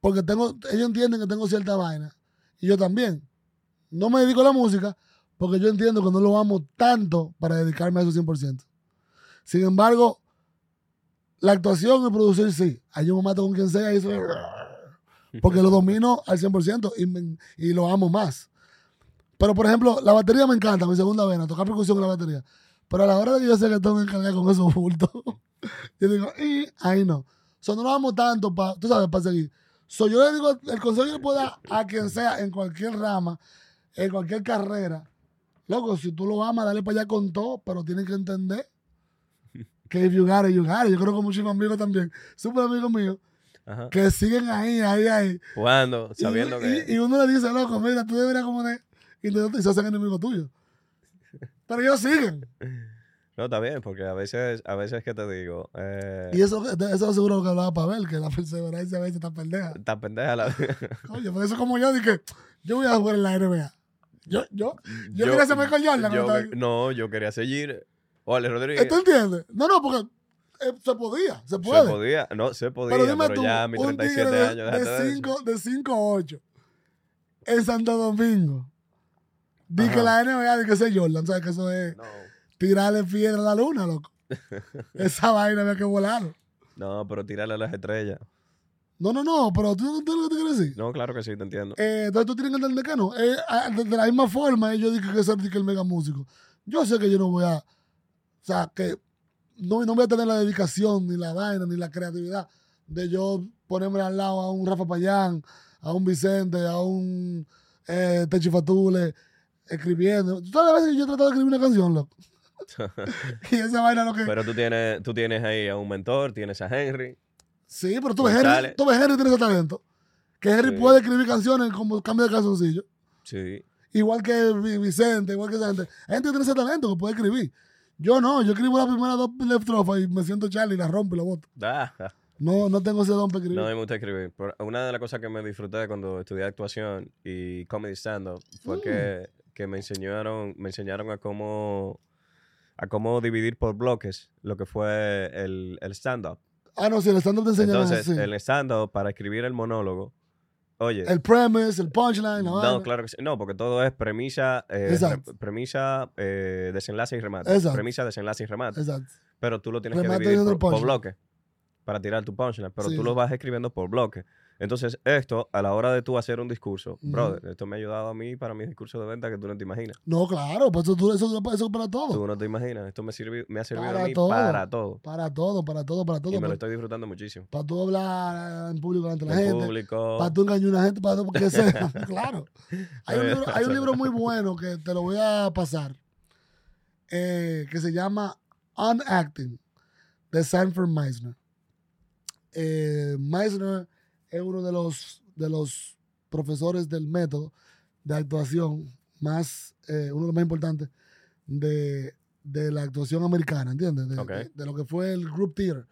Speaker 1: porque tengo, ellos entienden que tengo cierta vaina. Y yo también. No me dedico a la música porque yo entiendo que no lo amo tanto para dedicarme a eso 100%. Sin embargo, la actuación y producir sí. Ahí yo me mato con quien sea y eso porque lo domino al 100% y, y lo amo más. Pero, por ejemplo, la batería me encanta, mi segunda vena, tocar percusión en la batería. Pero a la hora de que yo sé que tengo que cargar con esos bultos, yo digo, ahí no. O sea, no lo amo tanto para, tú sabes, para seguir. So, yo le digo, el consejo que puedo dar a quien sea, en cualquier rama, en cualquier carrera, loco, si tú lo amas, dale para allá con todo, pero tienes que entender que if you got it, you got it. Yo creo que muchos amigos también, súper amigos míos,
Speaker 2: Ajá.
Speaker 1: que siguen ahí, ahí, ahí.
Speaker 2: Jugando,
Speaker 1: Y-
Speaker 2: sabiendo
Speaker 1: y,
Speaker 2: que.
Speaker 1: y uno le dice, loco, mira, tú deberías como de... Y te- se hacen enemigos tuyos. Pero ellos siguen.
Speaker 2: No, está bien, porque a veces, a veces que te digo, eh,
Speaker 1: Y eso, eso seguro lo que hablaba Pavel, que la perseverancia a veces está pendeja.
Speaker 2: está pendeja la
Speaker 1: Oye, por eso como yo dije, yo voy a jugar en la NBA. Yo, yo, yo, quería ser Michael Jordan.
Speaker 2: yo
Speaker 1: ¿no?
Speaker 2: yo quería seguir. Ole, Rodríguez.
Speaker 1: ¿Tú entiendes? No, no, porque eh, se podía, se
Speaker 2: Se
Speaker 1: puede.
Speaker 2: podía, no, se podía,
Speaker 1: pero
Speaker 2: pero,
Speaker 1: dime tú,
Speaker 2: ya a mis
Speaker 1: un
Speaker 2: 37
Speaker 1: tigre
Speaker 2: años,
Speaker 1: de,
Speaker 2: de
Speaker 1: de,
Speaker 2: eso.
Speaker 1: cinco, de 5 a 8 en Santo Domingo. Di
Speaker 2: Ajá.
Speaker 1: que la NBA, di que ese Jordan, ¿sabes? Que eso es
Speaker 2: No,
Speaker 1: tirarle piedra a la luna, loco. Esa vaina había que volar.
Speaker 2: no, pero tirarle a las estrellas.
Speaker 1: No, no, no, pero tú entiendes lo que te quiero decir.
Speaker 2: No, claro que sí, te entiendo.
Speaker 1: Eh, entonces tú tienes que entender que no. Eh, de, de la misma forma, yo dije que que el mega músico. Yo sé que yo no voy a. O sea, que no, no voy a tener la dedicación, ni la vaina, ni la creatividad de yo ponerme al lado a un Rafa Payán, a un Vicente, a un eh, Techi Fatule, escribiendo. Todas las veces que yo he tratado de escribir una canción, loco. y esa vaina lo que.
Speaker 2: Pero tú tienes, tú tienes ahí a un mentor, tienes a Henry.
Speaker 1: sí, pero tú ves, Henry, tú ves Henry tiene ese talento. Que Henry
Speaker 2: Sí.
Speaker 1: puede escribir canciones como cambio de calzoncillo.
Speaker 2: Sí.
Speaker 1: Igual que Vi- Vicente, igual que esa gente. Gente tiene ese talento que puede escribir. Yo no, yo escribo las primeras dos left trofas y me siento Charlie y la rompo y la boto.
Speaker 2: Ah,
Speaker 1: No, no tengo ese don para escribir.
Speaker 2: no me gusta escribir. Pero una de las cosas que me disfruté cuando estudié actuación y comedy stand-up fue
Speaker 1: Mm.
Speaker 2: que, que me enseñaron, me enseñaron a cómo a cómo dividir por bloques lo que fue el, el stand-up.
Speaker 1: ah, no, si el stand-up te enseña
Speaker 2: Entonces,
Speaker 1: así.
Speaker 2: el stand-up, para escribir el monólogo, oye,
Speaker 1: El premise, el punchline,
Speaker 2: no,
Speaker 1: vaina.
Speaker 2: claro que sí. No, porque todo es premisa, eh,
Speaker 1: Exacto.
Speaker 2: premisa, eh, desenlace y remate.
Speaker 1: Exacto.
Speaker 2: Premisa, desenlace y remate.
Speaker 1: Exacto.
Speaker 2: Pero tú lo tienes
Speaker 1: Remate
Speaker 2: que dividir por, por
Speaker 1: punchline.
Speaker 2: bloque para tirar tu punchline. Pero
Speaker 1: Sí,
Speaker 2: tú
Speaker 1: sí.
Speaker 2: lo vas escribiendo por bloque. Entonces, esto, a la hora de tú hacer un discurso, brother, esto me ha ayudado a mí para mis discursos de venta que tú no te imaginas.
Speaker 1: No, claro, pues eso, eso, eso es para todo.
Speaker 2: Tú no te imaginas. Esto me, sirvi- me ha servido
Speaker 1: Para
Speaker 2: a mí
Speaker 1: todo.
Speaker 2: para todo.
Speaker 1: Para todo, para todo, para todo.
Speaker 2: Y me lo estoy disfrutando muchísimo.
Speaker 1: para tú hablar en público ante la
Speaker 2: El
Speaker 1: gente.
Speaker 2: público.
Speaker 1: Para tú engañar a una gente, para tú, porque sea. claro. Hay un,
Speaker 2: Oye,
Speaker 1: libro, hay un libro muy bueno que te lo voy a pasar, eh, que se llama Unacting, de Sanford Meisner. Eh, Meisner es uno de los, de los profesores del método de actuación más, eh, uno de los más importantes de, de la actuación americana, ¿entiendes? De,
Speaker 2: Ok.
Speaker 1: de- de lo que fue el group theater.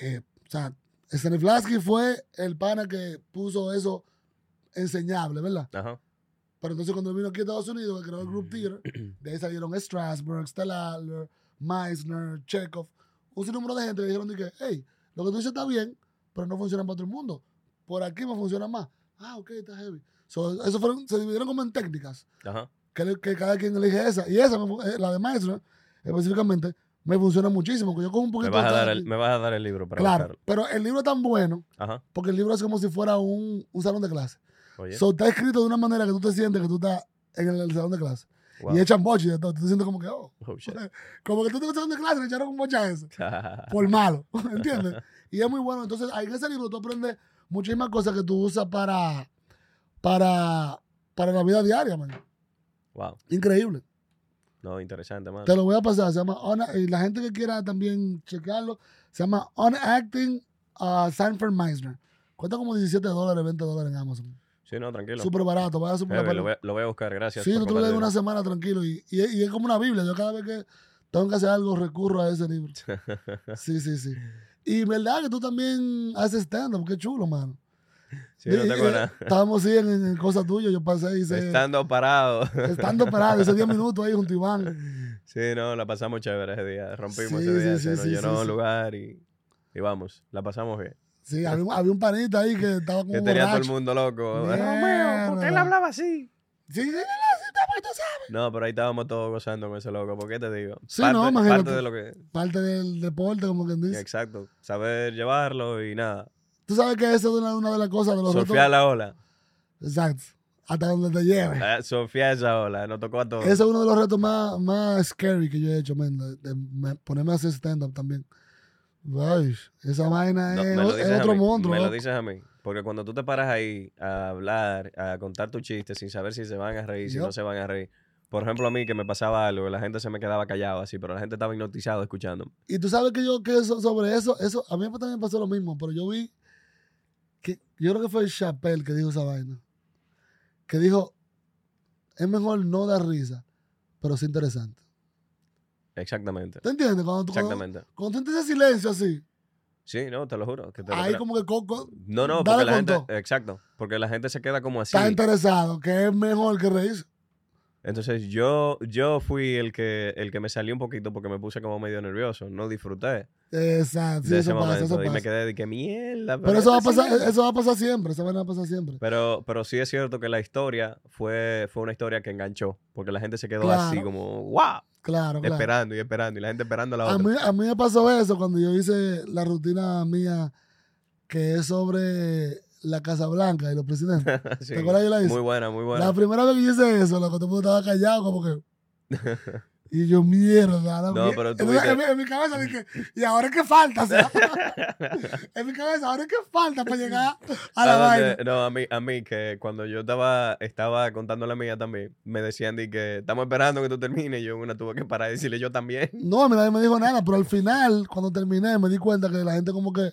Speaker 1: Eh, o sea, Stanislavski fue el pana que puso eso enseñable, ¿verdad?
Speaker 2: Ajá.
Speaker 1: Pero entonces cuando vino aquí a Estados Unidos, que creó el Group Theater, de ahí salieron Strasberg, Stellaler, Meissner, Chekhov, un sinnúmero de gente que dijeron que, hey, lo que tú dices está bien, pero no funciona para todo el mundo. Por aquí me funciona más. Ah, ok, está heavy. So, eso fueron, se dividieron como en técnicas,
Speaker 2: Ajá.
Speaker 1: que, que cada quien elige esa. Y esa, me eh, la de Maestro, específicamente, me funciona muchísimo, porque yo con un
Speaker 2: Me
Speaker 1: poquito
Speaker 2: vas, a
Speaker 1: de
Speaker 2: dar
Speaker 1: cada
Speaker 2: el, me vas a dar el libro para
Speaker 1: Claro,
Speaker 2: buscarlo.
Speaker 1: pero el libro es tan bueno,
Speaker 2: Ajá.
Speaker 1: porque el libro es como si fuera un, un salón de clase.
Speaker 2: Oye.
Speaker 1: So, está escrito de una manera que tú te sientes que tú estás en el, el salón de clase.
Speaker 2: wow.
Speaker 1: Y echan boche y de todo. Tú te sientes como que, oh,
Speaker 2: Oh,
Speaker 1: como que tú estás en el salón de clase y le echaron un boche a eso. por malo, ¿entiendes? Y es muy bueno. Entonces, ahí en ese libro tú aprendes muchísimas cosas que tú usas para, para, para la vida diaria, man.
Speaker 2: wow.
Speaker 1: Increíble.
Speaker 2: No, interesante, mano.
Speaker 1: Te lo voy a pasar. Se llama On- y la gente que quiera también checarlo, se llama On Acting uh, Sanford Meisner. Cuesta como 17 dólares, 20 dólares en Amazon.
Speaker 2: Sí, no, tranquilo.
Speaker 1: Súper barato. Vaya super
Speaker 2: Heavy, lo, voy, a- lo voy a buscar, gracias.
Speaker 1: Sí, tú te lo lees una semana tranquilo. Y, y, y es como una Biblia. Yo cada vez que tengo que hacer algo recurro a ese libro. Sí, sí, sí. Y verdad que tú también haces stand-up. Qué chulo, mano.
Speaker 2: Sí, no tengo nada.
Speaker 1: Estábamos sí en, en cosas tuyas. Yo pasé y hice.
Speaker 2: Estando parado.
Speaker 1: Estando parado, hice 10 minutos ahí junto a Iván.
Speaker 2: Sí, no, la pasamos chévere ese día. Rompimos
Speaker 1: Sí,
Speaker 2: ese día,
Speaker 1: sí,
Speaker 2: se
Speaker 1: sí,
Speaker 2: nos
Speaker 1: sí,
Speaker 2: llenó lugar y, y vamos, la pasamos bien.
Speaker 1: Sí, había, un- había un panita ahí que estaba como
Speaker 2: Que tenía todo el mundo loco. Romeo, ¿por qué él hablaba así?
Speaker 1: Sí, sí, sí,
Speaker 2: No, pero ahí estábamos todos gozando con ese loco. ¿Por qué te digo?
Speaker 1: Sí,
Speaker 2: parte,
Speaker 1: no, imagínate.
Speaker 2: parte de lo que.
Speaker 1: Parte del deporte, como quien dice.
Speaker 2: Exacto. Saber llevarlo y nada.
Speaker 1: Tú sabes que esa es una, una de las cosas de los
Speaker 2: Surfear
Speaker 1: retos.
Speaker 2: la ola.
Speaker 1: Exacto. Hasta donde te lleve.
Speaker 2: Ah, Surfear esa ola. Nos tocó a todos.
Speaker 1: Ese es uno de los retos más, más scary que yo he hecho, man, de, de me- ponerme a hacer stand-up también. Ay, esa vaina
Speaker 2: No,
Speaker 1: es, otro monstruo.
Speaker 2: Me lo dices a mí. Porque cuando tú te paras ahí a hablar, a contar tu chiste sin saber si se van a reír, si no se van a reír. Por ejemplo, a mí que me pasaba algo, la gente se me quedaba callado así, pero la gente estaba hipnotizado escuchando.
Speaker 1: Y tú sabes que yo, que eso, sobre eso, eso, a mí también pasó lo mismo, pero yo vi que, yo creo que fue Chappelle que dijo esa vaina. Que dijo, es mejor no dar risa, pero sí interesante.
Speaker 2: Exactamente.
Speaker 1: ¿Te entiendes? Cuando, tú- cuando,
Speaker 2: Exactamente.
Speaker 1: cuando tú entiendes silencio así,
Speaker 2: Sí, no, te lo juro. que te lo
Speaker 1: ahí como que co- co-
Speaker 2: No, no, porque la gente.
Speaker 1: todo.
Speaker 2: Exacto. Porque la gente se queda como así.
Speaker 1: está interesado, que es mejor que reírse.
Speaker 2: Entonces yo, yo fui el que, el que me salió un poquito porque me puse como medio nervioso. No disfruté
Speaker 1: Exacto, sí,
Speaker 2: de
Speaker 1: eso
Speaker 2: ese
Speaker 1: pasa,
Speaker 2: momento.
Speaker 1: eso
Speaker 2: y me
Speaker 1: pasa.
Speaker 2: quedé de que mierda.
Speaker 1: Pero eso va, a
Speaker 2: esto
Speaker 1: pasar,
Speaker 2: sigue".
Speaker 1: eso va a pasar siempre, vaina va a pasar siempre.
Speaker 2: Pero, pero sí es cierto que la historia fue, fue una historia que enganchó. Porque la gente se quedó
Speaker 1: Claro.
Speaker 2: así como, wow,
Speaker 1: Claro, claro.
Speaker 2: esperando y esperando. Y la gente esperando a la
Speaker 1: A
Speaker 2: otra.
Speaker 1: mí, a mí me pasó eso cuando yo hice la rutina mía que es sobre la Casa Blanca y los presidentes.
Speaker 2: Sí.
Speaker 1: ¿Te acuerdas que la hice?
Speaker 2: Muy buena, muy buena.
Speaker 1: La primera vez que yo hice eso, loco, todo el mundo estaba callado, como que. Y yo, mierda. la
Speaker 2: No, pero tú
Speaker 1: Entonces, en, mi, en mi cabeza dije, ¿y ahora qué falta? O sea, en mi cabeza, ¿ahora qué falta para llegar a la vaina?
Speaker 2: No, a mí, a mí que cuando yo estaba, estaba contando la mía también, me decían de que estamos esperando que tú termines y yo una tuve que parar y decirle yo también.
Speaker 1: No, a mí nadie me dijo nada, pero al final, cuando terminé, me di cuenta que la gente como que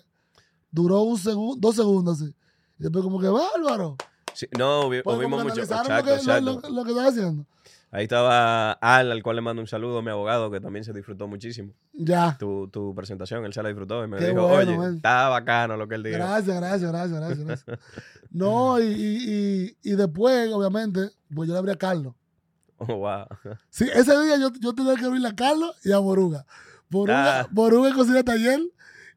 Speaker 1: duró un segundo, dos segundos así. Y después como que, bárbaro.
Speaker 2: Sí, no,
Speaker 1: Pues
Speaker 2: hubimos
Speaker 1: como que
Speaker 2: mucho. Exacto,
Speaker 1: lo, que, lo- lo que estaba haciendo.
Speaker 2: Ahí estaba Al, al cual le mando un saludo, mi abogado, que también se disfrutó muchísimo
Speaker 1: Ya.
Speaker 2: tu, tu presentación. Él se la disfrutó y me
Speaker 1: Qué
Speaker 2: dijo,
Speaker 1: bueno,
Speaker 2: oye,
Speaker 1: man.
Speaker 2: está bacano lo que él dijo.
Speaker 1: Gracias, gracias, gracias, gracias. gracias. No, y, y, y, y después, obviamente, pues yo le abrí a Carlos.
Speaker 2: Oh, wow.
Speaker 1: Sí, ese día yo, yo tenía que abrirle a Carlos y a Boruga. Boruga,
Speaker 2: Ah.
Speaker 1: Boruga en cocina taller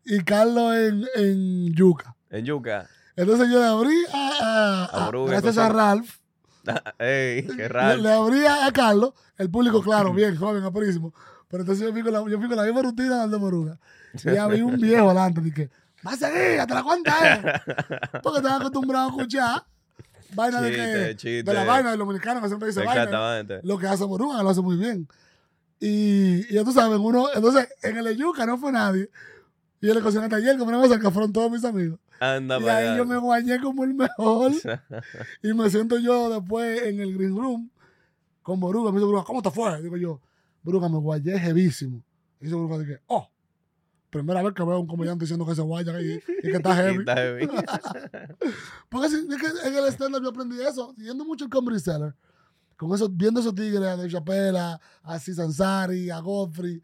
Speaker 1: y Carlos en, en yuca.
Speaker 2: En Yuca.
Speaker 1: Entonces yo le abrí a, a-
Speaker 2: A
Speaker 1: a-
Speaker 2: Boruga
Speaker 1: gracias a. Ralph.
Speaker 2: Ey, qué
Speaker 1: Le,
Speaker 2: raro.
Speaker 1: le abrí a, a Carlos, el público, claro, bien, joven, apurísimo. Pero entonces yo fui con la, yo fui con la misma rutina del de Boruga. Y había un viejo adelante, dije, va a seguir, te la cuenta eh. Porque estaba acostumbrado a escuchar vaina de, que, de la vaina del dominicano que siempre dice vaina. Lo que hace Boruga lo hace muy bien. Y, y ya tú sabes, uno, entonces en el Yuca no fue nadie. Y en el cocina taller, cosa que fueron todos mis amigos.
Speaker 2: Anda
Speaker 1: y ahí yo me guañé como el mejor. Y me siento yo después en el green room con Boruga. Me dice Boruga, ¿cómo te fue? Digo yo, Boruga, me guayé jevísimo. Y dice Boruga, dije, oh, primera vez que veo a un comediante diciendo que se guaya y, y que está heavy.
Speaker 2: Está heavy.
Speaker 1: Porque es que en el stand-up yo aprendí eso, yendo mucho el Comedy Cellar, con eso, viendo esos tigres, a Dave Chappelle, a, a Aziz Ansari, a Godfrey.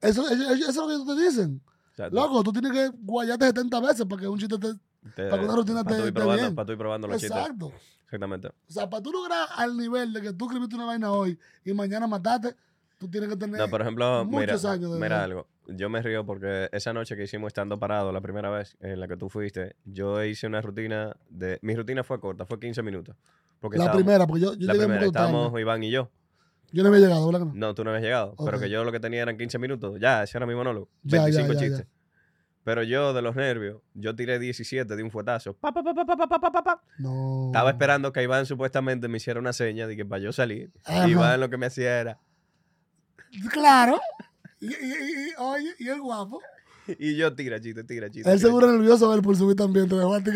Speaker 1: Eso, eso, eso es lo que ellos te dicen. Loco, tú tienes que guayarte 70 veces para que un chiste te...
Speaker 2: Te-
Speaker 1: para que una rutina
Speaker 2: para
Speaker 1: te-
Speaker 2: probando,
Speaker 1: bien.
Speaker 2: Para tú ir probando los chistes.
Speaker 1: Exacto.
Speaker 2: Exactamente.
Speaker 1: O sea, para tú lograr al nivel de que tú escribiste una vaina hoy y mañana mataste, tú tienes que tener
Speaker 2: No, por ejemplo, mira,
Speaker 1: años de
Speaker 2: mira algo. Yo me río porque esa noche que hicimos estando parado la primera vez en la que tú fuiste, yo hice una rutina de... Mi rutina fue corta, fue 15 minutos. Porque
Speaker 1: La primera, porque yo, yo
Speaker 2: la
Speaker 1: llegué
Speaker 2: primera,
Speaker 1: tarde.
Speaker 2: estábamos Iván y yo.
Speaker 1: Yo no había llegado, ¿verdad? No,
Speaker 2: tú no habías llegado. Okay.
Speaker 1: Pero
Speaker 2: que yo lo que tenía eran 15 minutos. Ya, ese era mi monólogo.
Speaker 1: Ya,
Speaker 2: 25
Speaker 1: ya, ya,
Speaker 2: chistes. Pero yo, de los nervios, yo tiré 17 de un fuetazo. Pa, pa, pa,
Speaker 1: no.
Speaker 2: Estaba esperando que Iván supuestamente me hiciera una seña de que para yo salir.
Speaker 1: Ajá.
Speaker 2: Iván lo que me hacía era.
Speaker 1: Claro. Y, y, y, oye, y el guapo.
Speaker 2: Y yo tira chiste, tira chiste.
Speaker 1: Él
Speaker 2: tira
Speaker 1: seguro nervioso ver por subir también. Te dejó a ti.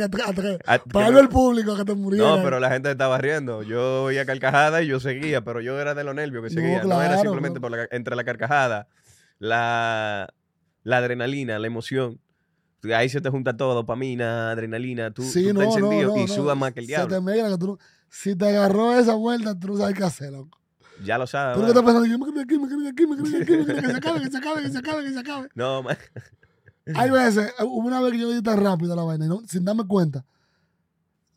Speaker 2: Ah, no-
Speaker 1: al público que te muriera.
Speaker 2: No, pero la gente estaba riendo. Yo oía carcajada y yo seguía, pero yo era de los nervios que
Speaker 1: No,
Speaker 2: seguía. No, era simplemente por la- entre la carcajada, la, la adrenalina, la emoción. Ahí se te junta todo, dopamina, adrenalina, tú,
Speaker 1: Sí,
Speaker 2: tú
Speaker 1: no,
Speaker 2: estás
Speaker 1: no,
Speaker 2: encendido
Speaker 1: no,
Speaker 2: y sudas más que el
Speaker 1: Se
Speaker 2: diablo.
Speaker 1: te que tú si te agarró esa vuelta, tú no sabes qué hacer, loco.
Speaker 2: Ya lo sabes.
Speaker 1: Pensando, yo me quedé aquí, aquí, aquí, aquí, que se acabe, que se acabe, que se acabe, que se acabe.
Speaker 2: No, man.
Speaker 1: Hay veces, hubo una vez que yo di tan rápido la vaina, no- sin darme cuenta.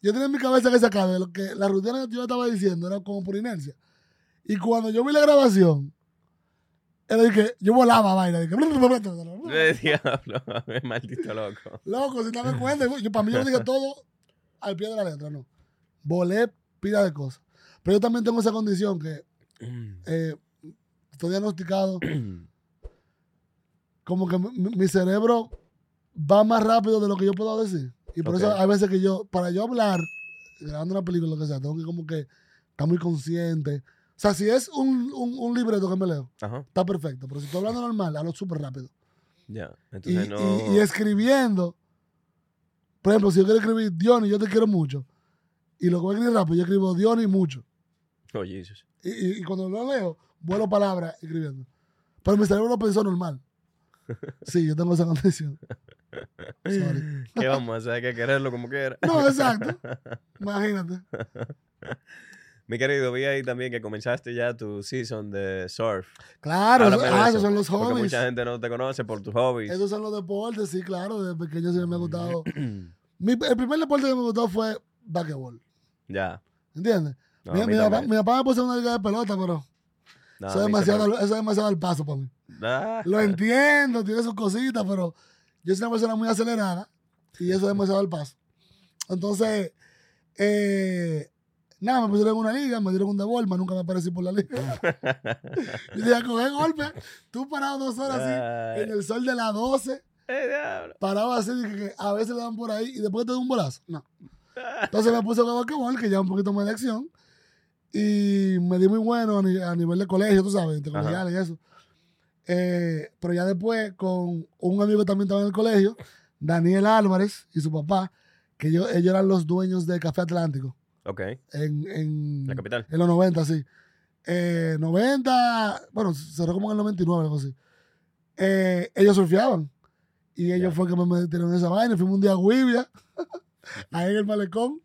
Speaker 1: Yo tenía en mi cabeza que se acabe, lo que la rutina que yo estaba diciendo era como por inercia. Y cuando yo vi la grabación, era de que yo volaba vaina. Dije,
Speaker 2: diablo, maldito loco.
Speaker 1: Loco, sin darme cuenta, yo, para mí yo dije todo al pie de la letra, no. Volé pila de cosas. Pero yo también tengo esa condición que eh, estoy diagnosticado como que mi, mi cerebro va más rápido de lo que yo puedo decir. Y por eso hay veces que yo, para yo hablar, grabando una película lo que sea, tengo que como que estar muy consciente. O sea, si es un, un, un libreto que me leo,
Speaker 2: Ajá,
Speaker 1: está perfecto. Pero si estoy hablando normal, hablo súper rápido.
Speaker 2: ya.
Speaker 1: Y,
Speaker 2: Entonces no...
Speaker 1: y- y escribiendo, por ejemplo, si yo quiero escribir Diony, yo te quiero mucho. Y lo que voy a escribir rápido, yo escribo Diony mucho.
Speaker 2: Oh, Jesus.
Speaker 1: Y, cuando lo leo, vuelo palabras escribiendo. Pero mi cerebro lo pensó normal. Sí, yo tengo esa condición. Sorry.
Speaker 2: ¿Qué vamos a hacer? Hay que quererlo como quiera.
Speaker 1: No, exacto. Imagínate.
Speaker 2: Mi querido, vi ahí también que comenzaste ya tu season de surf.
Speaker 1: Claro, ah,
Speaker 2: eso,
Speaker 1: esos son los
Speaker 2: Porque
Speaker 1: hobbies.
Speaker 2: mucha gente no te conoce por tus hobbies.
Speaker 1: Esos son los deportes, sí, claro. Desde pequeño siempre me ha gustado. Mi- el primer deporte que me gustó fue basquetbol.
Speaker 2: ya.
Speaker 1: ¿Entiendes?
Speaker 2: No,
Speaker 1: mi, papá,
Speaker 2: también.
Speaker 1: mi papá me puso una liga de pelota, pero
Speaker 2: No,
Speaker 1: eso, es demasiado, eso es demasiado al paso para mí.
Speaker 2: Ah,
Speaker 1: Lo entiendo, tiene sus cositas, pero yo soy una persona muy acelerada y eso es demasiado al paso. Entonces, eh, nada, me pusieron en una liga, me dieron un de más nunca me aparecí por la liga. y dije, coger golpe, tú parado dos horas así, en el sol de las 12,
Speaker 2: eh, diablo.
Speaker 1: parado así, dije que a veces le dan por ahí y después te dan un bolazo. No. Entonces me puse a jugar que ya un poquito más de acción, y me di muy bueno a, ni- a nivel de colegio, tú sabes, colegiales y eso. Eh, pero ya después, con un amigo que también estaba en el colegio, Daniel Álvarez y su papá, que ellos, ellos eran los dueños de Café Atlántico
Speaker 2: Ok,
Speaker 1: en, en,
Speaker 2: la capital.
Speaker 1: en los 90, sí. Eh, 90, bueno, cerró como en el 99, algo así. Eh, ellos surfeaban. Y ellos
Speaker 2: Ya.
Speaker 1: fue que me metieron en esa vaina. Fuimos un día a Guivia, ahí en el malecón.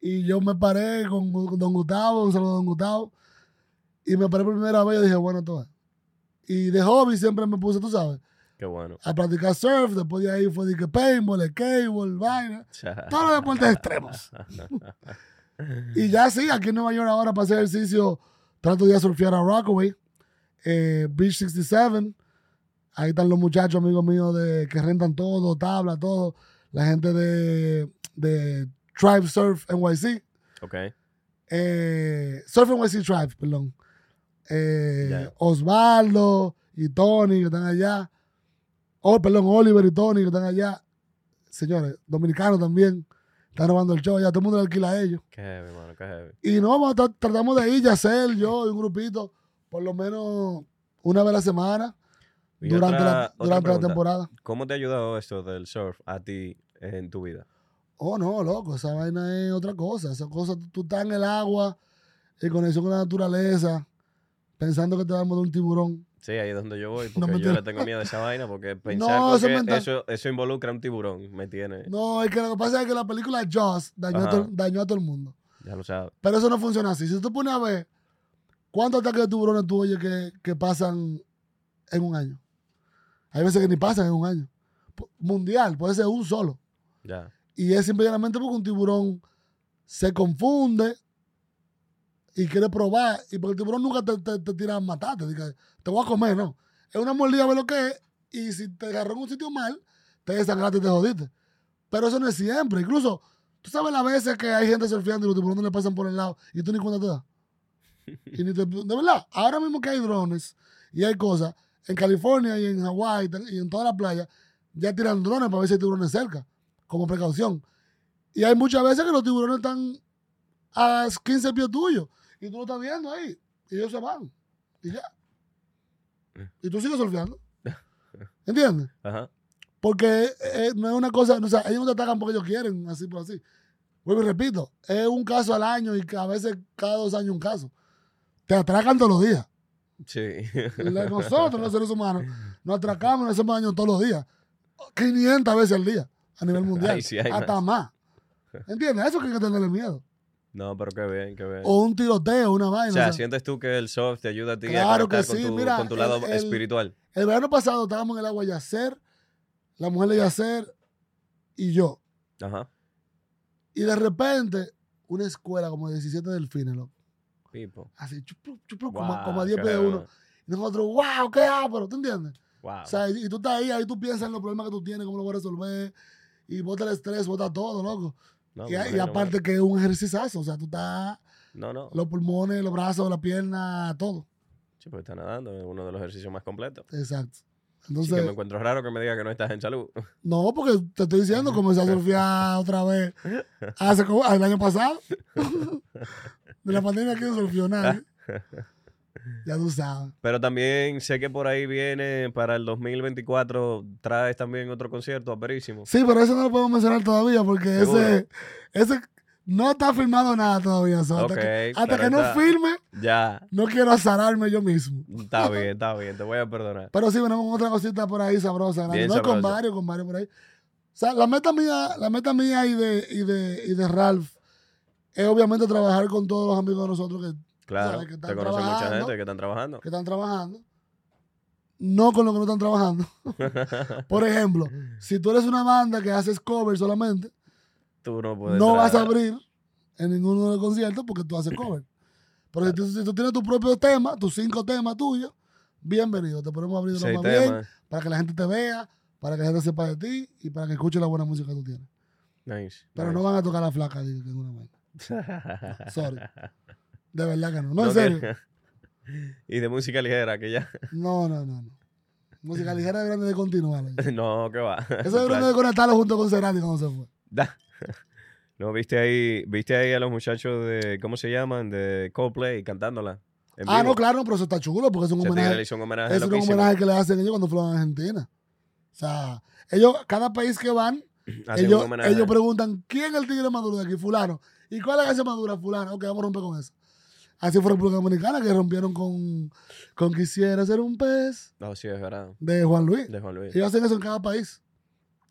Speaker 1: Y yo me paré con, con Don Gustavo, un saludo a Don Gustavo. Y me paré por primera vez y dije, bueno, todo. Y de hobby siempre me puse, tú sabes,
Speaker 2: Qué bueno.
Speaker 1: a practicar surf. Después de ahí fue de que paintball, cable, vaina. Todos los deportes extremos. Y ya sí, aquí en Nueva York ahora para hacer ejercicio, trato de ir a surfear a Rockaway, eh, Beach 67. Ahí están los muchachos amigos míos de, que rentan todo, tabla, todo. La gente de, de Tribe Surf NYC.
Speaker 2: ok,
Speaker 1: Eh, Surf NYC Tribe, perdón. Eh. Osvaldo y Tony que están allá. Oh, perdón, Oliver y Tony que están allá. Señores, dominicanos también. Están robando el show ya. Todo el mundo le alquila a ellos.
Speaker 2: qué heavy, mano, qué heavy.
Speaker 1: Y no, vamos a tra- tratamos de ir, Yacel, yo y un grupito, por lo menos una vez a la semana,
Speaker 2: Y
Speaker 1: durante,
Speaker 2: otra-
Speaker 1: la, durante la temporada.
Speaker 2: ¿Cómo te ha ayudado esto del surf a ti en tu vida?
Speaker 1: Oh, no, loco, esa vaina es otra cosa. Esa cosa, tú, estás en el agua, en conexión con la naturaleza, pensando que te va a morder un tiburón.
Speaker 2: Sí, ahí es donde yo voy,
Speaker 1: No,
Speaker 2: porque yo le tengo miedo a esa vaina, porque pensar
Speaker 1: No, eso es
Speaker 2: que eso, eso involucra a un tiburón, me tiene,
Speaker 1: No, es que lo que pasa es que la película Jaws dañó, a dañó a todo el mundo.
Speaker 2: ya lo sabes.
Speaker 1: Pero eso no funciona así. Si tú pones a ver, ¿cuántos ataques de tiburones tú oyes que, que pasan en un año? Hay veces que ni pasan en un año. Mundial, puede ser un solo.
Speaker 2: Ya.
Speaker 1: Y es simplemente porque un tiburón se confunde y quiere probar, y porque el tiburón nunca te, te, te tira a matarte, diga, te voy a comer, no. Es una mordida, ve lo que es, y si te agarró en un sitio mal, te desangraste y te jodiste. Pero eso no es siempre. Incluso, tú sabes las veces que hay gente surfeando y los tiburones le pasan por el lado y tú ni cuenta te das. Y ni te- de verdad, ahora mismo que hay drones y hay cosas, en California y en Hawái y en toda la playa, ya tiran drones para ver si hay tiburones cerca, como precaución. Y hay muchas veces que los tiburones están a 15 pies tuyos y tú lo estás viendo ahí y ellos se van y ya. Y tú sigues surfeando. ¿Entiendes?
Speaker 2: Ajá.
Speaker 1: Porque eh, no es una cosa, o sea, ellos no te atacan porque ellos quieren, así por así. Vuelvo y repito, es un caso al año y a veces cada dos años un caso. Te atracan todos los días.
Speaker 2: Sí.
Speaker 1: Nosotros, los seres humanos, nos atracamos y nos hacemos daño todos los días. 500 veces al día a nivel mundial.
Speaker 2: Ay, sí, hay
Speaker 1: hasta más. ¿Entiendes? Eso que hay que tenerle miedo.
Speaker 2: No, pero qué bien, qué bien.
Speaker 1: O un tiroteo, una vaina.
Speaker 2: o sea,
Speaker 1: o sea.
Speaker 2: sientes tú que el surf te ayuda a ti
Speaker 1: Claro
Speaker 2: a
Speaker 1: que sí,
Speaker 2: con, tu,
Speaker 1: mira,
Speaker 2: con tu
Speaker 1: el-
Speaker 2: lado
Speaker 1: el-
Speaker 2: espiritual.
Speaker 1: El verano pasado estábamos en el agua Yacer, la mujer de Yacer y yo.
Speaker 2: Ajá.
Speaker 1: Y de repente, una escuela como de 17 delfines, loco.
Speaker 2: Pipo.
Speaker 1: Así, chupu, como,
Speaker 2: Wow,
Speaker 1: como a 10
Speaker 2: qué
Speaker 1: pies de uno. Y nosotros, wow, qué ápero, ¿tú entiendes?
Speaker 2: Wow.
Speaker 1: O sea, y, y tú estás ahí, ahí tú piensas en los problemas que tú tienes, cómo lo vas a resolver. Y bota el estrés, bota todo, loco.
Speaker 2: No,
Speaker 1: y, aparte que es un ejercicio, o sea, tú estás,
Speaker 2: No, no.
Speaker 1: los pulmones, los brazos, la pierna, todo.
Speaker 2: Sí, pues está nadando, es uno de los ejercicios más completos.
Speaker 1: Exacto.
Speaker 2: Sí,
Speaker 1: Entonces,
Speaker 2: que me encuentro raro que me diga que no estás en salud.
Speaker 1: no, porque te estoy diciendo, comencé a surfear otra vez hace como, el año pasado. De la pandemia aquí no surfeó nadie. Ya tú sabes.
Speaker 2: Pero también sé que por ahí viene para el 2024, traes también otro concierto aperísimo.
Speaker 1: Sí, pero eso no lo podemos mencionar todavía porque
Speaker 2: ¿Seguro?
Speaker 1: ese, ese no está firmado nada todavía. so, hasta que, hasta que no firme,
Speaker 2: Ya,
Speaker 1: no quiero azararme yo mismo.
Speaker 2: está bien, está bien, te voy a perdonar.
Speaker 1: Pero sí, venimos con otra cosita por ahí sabrosa.
Speaker 2: Bien
Speaker 1: no con varios, con varios por ahí. O sea, la meta mía, la meta mía y de, y de, y de Ralph es obviamente trabajar con todos los amigos de nosotros que,
Speaker 2: Claro,
Speaker 1: sabes que
Speaker 2: te
Speaker 1: están
Speaker 2: conoce mucha gente que están trabajando.
Speaker 1: que están trabajando. No con los que no están trabajando. Por ejemplo, si tú eres una banda que haces cover solamente,
Speaker 2: Tú no puedes.
Speaker 1: no vas a abrir en ninguno de los conciertos porque tú haces cover. Pero si tú, si tú tienes tu propio tema, tus cinco temas tuyos, bienvenido. Te podemos abrir lo más bien para que la gente te vea, para que la gente sepa de ti y para que escuche la buena música que tú tienes.
Speaker 2: Nice.
Speaker 1: Pero no van a tocar la flaca, digo, que es una vaina. Sorry. De verdad que no. No, en serio.
Speaker 2: y de música ligera, que ya.
Speaker 1: No, no, no. no. Música ligera deberían de continuar.
Speaker 2: no, que va.
Speaker 1: Eso deberían de conectarlo junto con Cerati cuando se fue.
Speaker 2: Da. No, viste ahí, viste ahí a los muchachos de, ¿cómo se llaman? De Coldplay cantándola.
Speaker 1: Ah, no, claro, pero eso está chulo porque es un homenaje.
Speaker 2: hizo un homenaje
Speaker 1: Es un homenaje que le hacen ellos cuando fueron a Argentina. O sea, ellos, cada país que van,
Speaker 2: Hacen
Speaker 1: ellos, ellos preguntan quién es el tigre maduro de aquí, fulano. ¿Y cuál es la canción madura, fulano? Ok, vamos a romper con eso. Así fue República Dominicana que rompieron con, con Quisiera ser un pez
Speaker 2: No, sí, es verdad.
Speaker 1: de Juan Luis.
Speaker 2: De Juan Luis.
Speaker 1: Ellos hacen eso en cada país.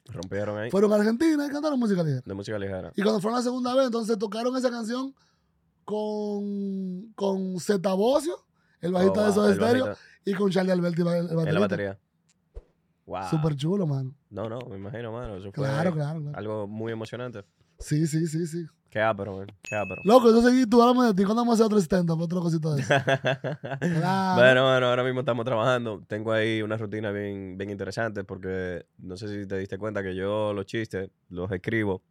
Speaker 2: Rompieron ahí.
Speaker 1: Fueron a Argentina y cantaron música ligera.
Speaker 2: De música ligera.
Speaker 1: Y cuando fueron la segunda vez, entonces tocaron esa canción con, con Zeta Bocio, el bajista
Speaker 2: Oh,
Speaker 1: de estéreo,
Speaker 2: bajista
Speaker 1: y con Charlie Alberti, el, el
Speaker 2: En la
Speaker 1: baterista.
Speaker 2: batería. Wow.
Speaker 1: Súper chulo, mano.
Speaker 2: No, no, me imagino, mano. Eso fue
Speaker 1: Claro, claro, claro.
Speaker 2: algo muy emocionante.
Speaker 1: Sí, sí, sí, sí.
Speaker 2: Qué ápero, man. Qué ápero.
Speaker 1: Loco, entonces y tú háblame de ti. ¿Cuándo vamos a hacer otro stand-up? Otra cosita de eso. Claro.
Speaker 2: Bueno, bueno, ahora mismo estamos trabajando. Tengo ahí una rutina bien, bien interesante porque no sé si te diste cuenta que yo los chistes los escribo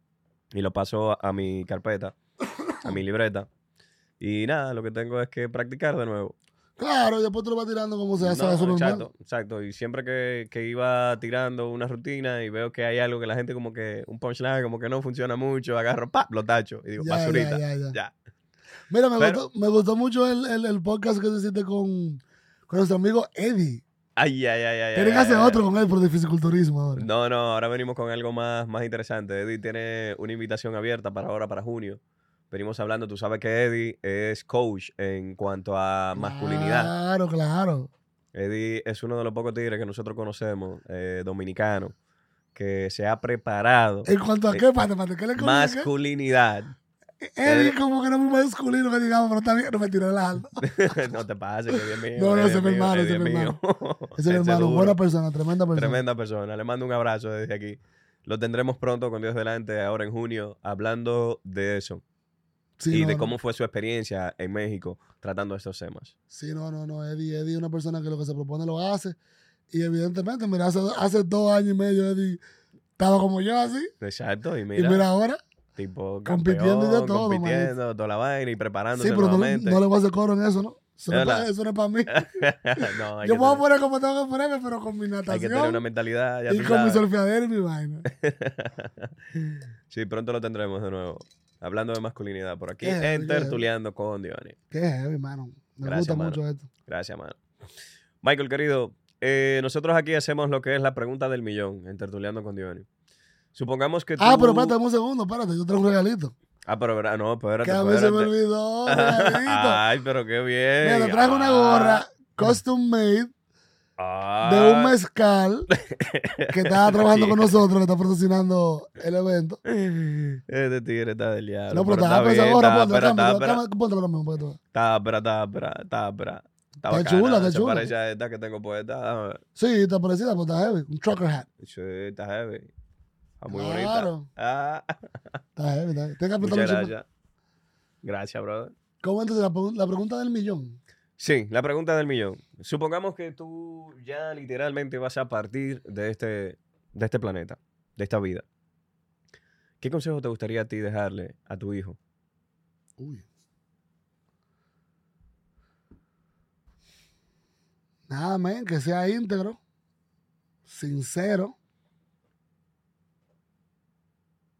Speaker 2: y los paso a, a mi carpeta, a mi libreta. Y nada, lo que tengo es que practicar de nuevo.
Speaker 1: Claro, y después tú lo vas tirando como sea,
Speaker 2: No,
Speaker 1: eso es normal.
Speaker 2: exacto, exacto. Y siempre que, que iba tirando una rutina y veo que hay algo que la gente como que, un punchline como que no funciona mucho, agarro, ¡pap! lo tacho y digo,
Speaker 1: Ya,
Speaker 2: basurita.
Speaker 1: ya, ya, ya. Mira, me,
Speaker 2: Pero-
Speaker 1: gustó, me gustó mucho el, el, el podcast que hiciste con, con nuestro amigo Eddie.
Speaker 2: Ay, ay, ay, ay.
Speaker 1: Tienen que hacer otro con él por de fisiculturismo ahora.
Speaker 2: No, no, ahora venimos con algo más, más interesante. Eddie tiene una invitación abierta para ahora, para junio. Venimos hablando, tú sabes que Eddie es coach en cuanto a masculinidad.
Speaker 1: Claro, claro.
Speaker 2: Eddie es uno de los pocos tigres que nosotros conocemos, eh, dominicano, que se ha preparado.
Speaker 1: En cuanto a qué, pate, pate, ¿qué le?
Speaker 2: Masculinidad.
Speaker 1: Eddie
Speaker 2: eh,
Speaker 1: como que no es muy masculino que digamos, pero está bien, no me tiré la alma.
Speaker 2: no te pases, que Dios mío.
Speaker 1: No, no, ese es mi hermano,
Speaker 2: Eddie
Speaker 1: ese es mi
Speaker 2: mío.
Speaker 1: Ese es mi hermano, buena persona, tremenda persona.
Speaker 2: Tremenda persona. Le mando un abrazo desde aquí. Lo tendremos pronto con Dios delante, ahora en junio, hablando de eso.
Speaker 1: Sí,
Speaker 2: y
Speaker 1: no,
Speaker 2: de
Speaker 1: no.
Speaker 2: cómo fue su experiencia en México tratando estos temas.
Speaker 1: Sí, no, no, no. Eddie, Eddie es una persona que lo que se propone lo hace. Y evidentemente, mira, hace, hace dos años y medio Eddie estaba como yo así.
Speaker 2: Exacto, y
Speaker 1: y
Speaker 2: mira,
Speaker 1: ahora.
Speaker 2: tipo
Speaker 1: compitiendo y de todo,
Speaker 2: compitiendo, toda la vaina y preparándose
Speaker 1: Sí, pero no,
Speaker 2: nuevamente.
Speaker 1: no le voy a hacer coro en eso, ¿no? Eso, no,
Speaker 2: Es
Speaker 1: eso no para mí.
Speaker 2: no,
Speaker 1: Yo puedo
Speaker 2: tener,
Speaker 1: poner como tengo que ponerme, pero con mi
Speaker 2: hay que
Speaker 1: natación
Speaker 2: tener una mentalidad, ya
Speaker 1: y con mi
Speaker 2: sabes.
Speaker 1: surfeadera y mi vaina.
Speaker 2: sí, pronto lo tendremos de nuevo. Hablando de masculinidad por aquí,
Speaker 1: Qué
Speaker 2: en
Speaker 1: qué.
Speaker 2: Tertuleando con Diony.
Speaker 1: Qué heavy, mano. Me
Speaker 2: Gracias,
Speaker 1: gusta
Speaker 2: mano.
Speaker 1: mucho esto.
Speaker 2: Gracias, mano. Michael, querido, eh, nosotros aquí hacemos lo que es la pregunta del millón en Tertuleando con Diony. Supongamos que tú...
Speaker 1: Ah, pero espérate un segundo, espérate, yo traigo un regalito.
Speaker 2: Ah, pero verdad, no, espérate,
Speaker 1: Que a mí se me olvidó, regalito.
Speaker 2: Ay, pero qué bien.
Speaker 1: Mira, traje una gorra custom made
Speaker 2: Ah,
Speaker 1: de un mezcal que estaba trabajando con nosotros, que está patrocinando el evento.
Speaker 2: Este tigre está del diablo.
Speaker 1: No, pero estaba gorra,
Speaker 2: está,
Speaker 1: ponte,
Speaker 2: está,
Speaker 1: tú-
Speaker 2: está, pero está, está, está
Speaker 1: chula, está chula.
Speaker 2: parece a esta que tengo puesta.
Speaker 1: Sí, está parecida, pero está heavy. Un trucker hat.
Speaker 2: Sí, está heavy. Está muy
Speaker 1: Claro.
Speaker 2: bonita. Ah,
Speaker 1: Está heavy, está heavy. Tienes que
Speaker 2: muchas gracias. Gracias, brother.
Speaker 1: ¿Cómo entonces la pregunta del millón?
Speaker 2: Sí, la pregunta del millón. Supongamos que tú ya literalmente vas a partir de este, de este planeta, de esta vida. ¿Qué consejo te gustaría a ti dejarle a tu hijo?
Speaker 1: Uy. Nada, men, que sea íntegro, sincero,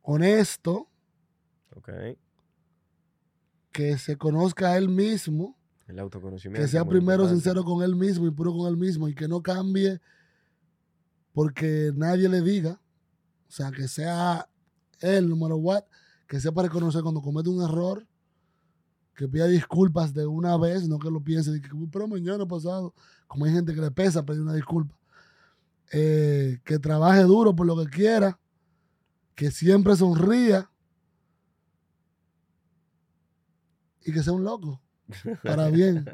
Speaker 1: honesto,
Speaker 2: ¿Ok?
Speaker 1: que se conozca a él mismo,
Speaker 2: El autoconocimiento.
Speaker 1: que sea primero
Speaker 2: importante.
Speaker 1: sincero con él mismo y puro con él mismo y que no cambie porque nadie le diga, o sea, que sea él, no matter what, que sepa reconocer cuando comete un error, que pida disculpas de una vez, no que lo piense, de que, pero mañana pasado, como hay gente que le pesa pedir una disculpa, Eh, que trabaje duro por lo que quiera, que siempre sonría y que sea un loco, para bien,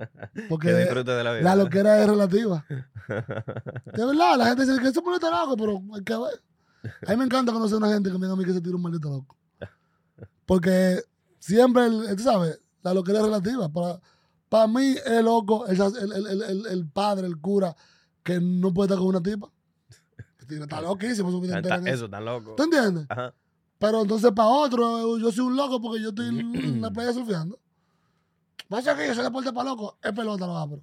Speaker 1: porque
Speaker 2: que disfrute de la vida.
Speaker 1: la loquera es relativa. De verdad, la gente dice que ese pone está loco, pero hay que ver. A mí me encanta conocer a una gente que me diga a mí que se tira un maldito loco. Porque siempre, el- tú sabes, la loquera es relativa. Para, para mí, es loco el, el, el- el- el- el padre, el cura, que no puede estar con una tipa. Está loquísimo su vida entera
Speaker 2: eso, tan loco.
Speaker 1: ¿Tú entiendes?
Speaker 2: Ajá.
Speaker 1: Pero entonces para otro, yo soy un loco porque yo estoy en la playa surfeando. Pasa que ese deporte para loco es pelota lo pero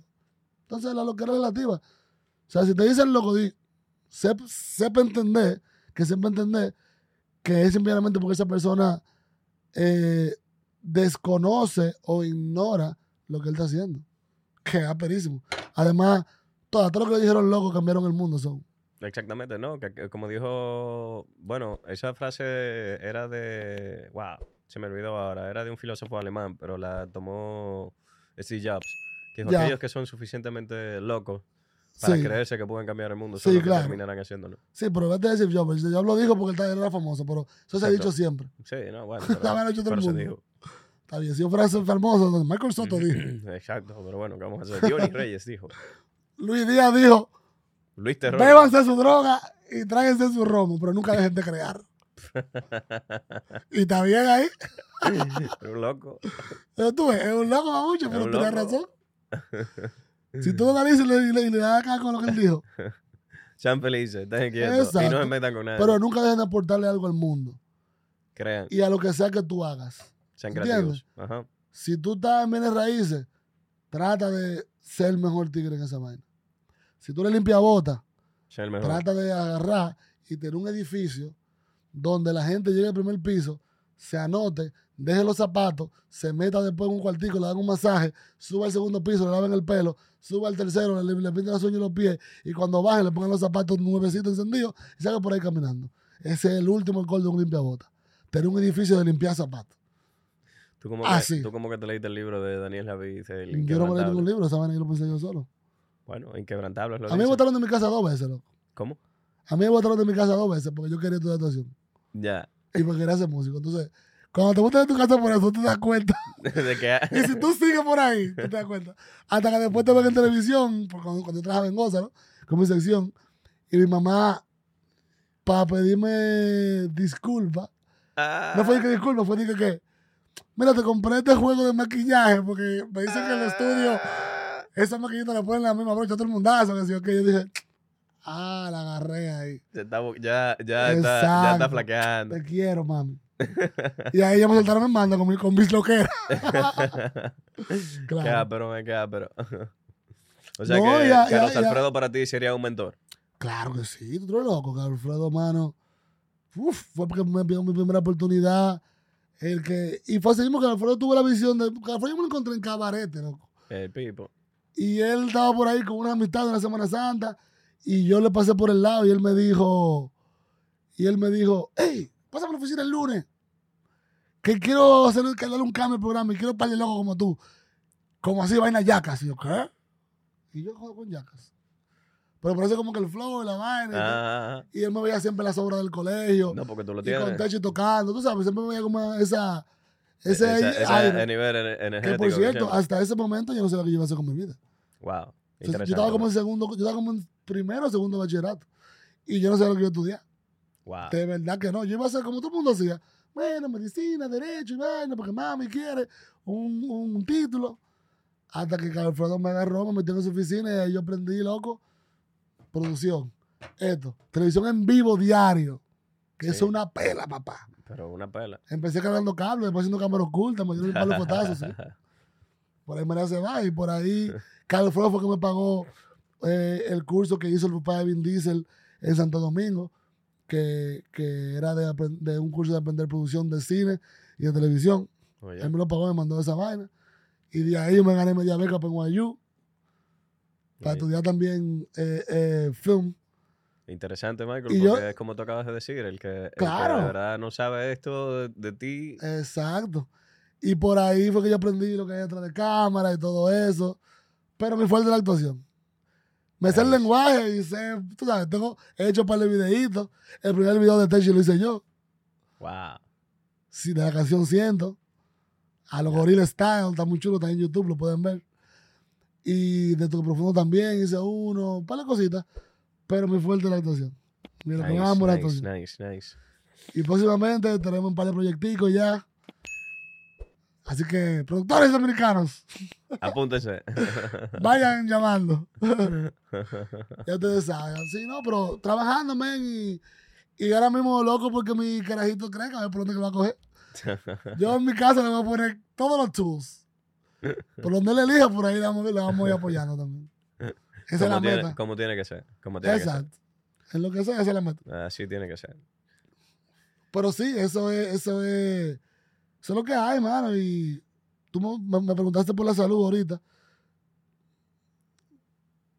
Speaker 1: Entonces la loquera es relativa. O sea, si te dicen loco, di, sep- sepa entender, que sepa entender que es simplemente porque esa persona eh, desconoce o ignora lo que él está haciendo. Que es aperísimo. Además, todo, todo lo que dijeron loco cambiaron el mundo. Son.
Speaker 2: Exactamente, ¿no? Que como dijo, bueno, esa frase era de, wow, se me olvidó ahora, era de un filósofo alemán, pero la tomó Steve Jobs, que dijo
Speaker 1: Ya.
Speaker 2: aquellos que son suficientemente locos para
Speaker 1: Sí.
Speaker 2: creerse que pueden cambiar el mundo,
Speaker 1: Sí,
Speaker 2: son los que
Speaker 1: claro.
Speaker 2: terminarán haciéndolo.
Speaker 1: Sí, pero vete a decir yo, porque yo lo dijo porque taller era famoso, pero eso se ha dicho siempre.
Speaker 2: Sí, no, bueno, pero,
Speaker 1: hecho todo el
Speaker 2: se
Speaker 1: mundo.
Speaker 2: dijo.
Speaker 1: Está bien, si yo fuera famoso, entonces Michael Soto dijo.
Speaker 2: Exacto, pero bueno, ¿qué vamos a hacer? Johnny Reyes dijo.
Speaker 1: Luis Díaz dijo,
Speaker 2: Luis Terror.
Speaker 1: bébanse su droga y tráiganse su romo, pero nunca dejen de crear. y está bien ahí.
Speaker 2: Un loco.
Speaker 1: Pero tú ves, es un loco mamucho,
Speaker 2: Es
Speaker 1: pero
Speaker 2: un
Speaker 1: tenía
Speaker 2: loco.
Speaker 1: razón. Si tú lo analizas y le, le- le das acá con lo que él dijo,
Speaker 2: Sean felices, estén quietos y no
Speaker 1: Exacto.
Speaker 2: se metan con nadie.
Speaker 1: pero nunca dejen de aportarle algo al mundo
Speaker 2: Crean,
Speaker 1: y a lo que sea que tú hagas.
Speaker 2: sean creativos. Ajá.
Speaker 1: Si tú estás en bienes raíces, trata de ser el mejor tigre en esa vaina. Si tú le limpias bota, trata de agarrar y tener un edificio donde la gente llegue al primer piso, se anote, deje los zapatos, se meta después en un cuartico, le dan un masaje, suba al segundo piso, le laven el pelo, suba al tercero, le, le pintan uñas y los pies, y cuando bajen le pongan los zapatos nuevecitos encendidos y salga por ahí caminando. Ese es el último gol de un limpiabota. Tener un edificio de limpiar zapatos.
Speaker 2: Tú como,
Speaker 1: Ah,
Speaker 2: que,
Speaker 1: sí.
Speaker 2: tú como que te leíste el libro de Daniel Javid,
Speaker 1: Yo no me leí ningún libro, vaina yo lo pensé yo solo.
Speaker 2: Bueno, Inquebrantable lo
Speaker 1: A mí me botaron de mi casa dos veces, loco.
Speaker 2: ¿Cómo?
Speaker 1: A mí me botaron de mi casa dos veces porque yo quería estudiar actuación.
Speaker 2: Ya.
Speaker 1: Y porque quería ser músico. Entonces, cuando te botan de tu casa por eso, tú te das cuenta.
Speaker 2: de que
Speaker 1: Y si tú sigues por ahí, tú te das cuenta. Hasta que después te ven en televisión, porque cuando, cuando yo trabajaba en Goza, ¿no? Con mi sección. Y mi mamá, para pedirme disculpas,
Speaker 2: Ah,
Speaker 1: no fue que disculpas, fue que, que mira, te compré este juego de maquillaje porque me dicen que en el estudio
Speaker 2: Ah.
Speaker 1: esa maquillita le ponen la misma brocha todo el mundazo. Que sí, ok, yo dije, ah, la agarré ahí.
Speaker 2: Ya está, ya, ya, está, ya está flaqueando.
Speaker 1: Te quiero, mami. y ahí ya me soltaron mi manda con, con mis loqueras. Claro.
Speaker 2: ápero, me qué ápero. O sea
Speaker 1: No,
Speaker 2: que
Speaker 1: ya-
Speaker 2: Carlos
Speaker 1: ya.
Speaker 2: Alfredo para ti sería un mentor.
Speaker 1: Claro que sí, tú eres loco, Carlos Alfredo, mano. Uf, fue porque me dio mi primera oportunidad. El que, y fue así mismo que Alfredo tuvo la visión de. Alfredo yo me lo encontré en cabarete, loco.
Speaker 2: El Pipo.
Speaker 1: Y él estaba por ahí con una amistad de la Semana Santa. Y yo le pasé por el lado y él me dijo. Y él me dijo, hey, pásame a la oficina el lunes. Que quiero hacer que darle un cambio al programa y quiero parle loco como tú. Como así, vaina yacas. Y yo, ¿qué? Y yo juego con yacas. Pero parece como que el flow, la vaina. y.
Speaker 2: Ah,
Speaker 1: Y él me veía siempre las obras del colegio.
Speaker 2: no, porque tú lo
Speaker 1: y con
Speaker 2: tienes.
Speaker 1: techo tocando. Tú sabes, siempre me veía como esa. Ese
Speaker 2: Esa- esa-
Speaker 1: aire.
Speaker 2: el nivel ener-
Speaker 1: que
Speaker 2: energético.
Speaker 1: por cierto, hasta ese momento yo no sabía qué yo iba a hacer con mi vida.
Speaker 2: Wow.
Speaker 1: Yo estaba como en segundo, yo estaba como en primero o segundo bachillerato. Y yo no sabía lo que yo estudiar.
Speaker 2: Wow.
Speaker 1: De verdad que no. Yo iba a hacer como todo el mundo hacía. Bueno, medicina, derecho y vaina, porque mami quiere un, un título. Hasta que Carlos me agarró, me metió en su oficina y ahí yo aprendí, loco, producción. Esto, televisión en vivo diario. Que
Speaker 2: Sí.
Speaker 1: eso es una pela, papá.
Speaker 2: Pero una pela.
Speaker 1: Empecé cargando cables, después haciendo cámara oculta, me dieron un par de fotazos, ¿sí? Por ahí María se va y por ahí Carlos Alfredo fue que me pagó eh, el curso que hizo el papá de Vin Diesel en Santo Domingo, que, que era de, un curso de aprender producción de cine y de televisión.
Speaker 2: Oye,
Speaker 1: Él me lo pagó, me mandó esa vaina. Y de ahí me gané media beca para NYU, para estudiar también eh, eh, film.
Speaker 2: Interesante, Michael,
Speaker 1: Y
Speaker 2: porque
Speaker 1: yo-
Speaker 2: es como tú acabas de decir, el que, el que
Speaker 1: Claro.
Speaker 2: de verdad no sabe esto de, de ti.
Speaker 1: Exacto. Y por ahí fue que yo aprendí lo que hay detrás de cámara y todo eso. Pero mi fuerte es la actuación. Me sé el
Speaker 2: Nice.
Speaker 1: lenguaje y sé, tú sabes, tengo, he hecho un par de videitos. El primer video de Techi lo hice yo.
Speaker 2: Wow.
Speaker 1: Sí, de la canción Siento. A los Gorilla Style, está muy chulo, está en YouTube, lo pueden ver. Y de Tu Profundo también hice uno, un par de cositas. Pero mi fuerte es la actuación. Mira,
Speaker 2: Nice,
Speaker 1: amo la
Speaker 2: nice,
Speaker 1: actuación.
Speaker 2: nice, nice.
Speaker 1: Y próximamente tenemos un par de proyecticos ya. Así que, productores dominicanos,
Speaker 2: Apúntense.
Speaker 1: vayan llamando. ya ustedes saben. Sí, no, pero trabajando, men, y, y ahora mismo loco porque mi carajito crezca, a ver por dónde que va a coger. Yo en mi casa le voy a poner todos los tools. Por donde él elija, por ahí le vamos, le vamos a ir apoyando también. Esa es la
Speaker 2: tiene,
Speaker 1: meta.
Speaker 2: como tiene que ser. Como tiene
Speaker 1: Exacto. En lo que sea, esa es la meta.
Speaker 2: que. Así tiene que ser.
Speaker 1: Pero sí, eso es, eso es, eso es lo que hay, mano. Y tú me, preguntaste por la salud ahorita.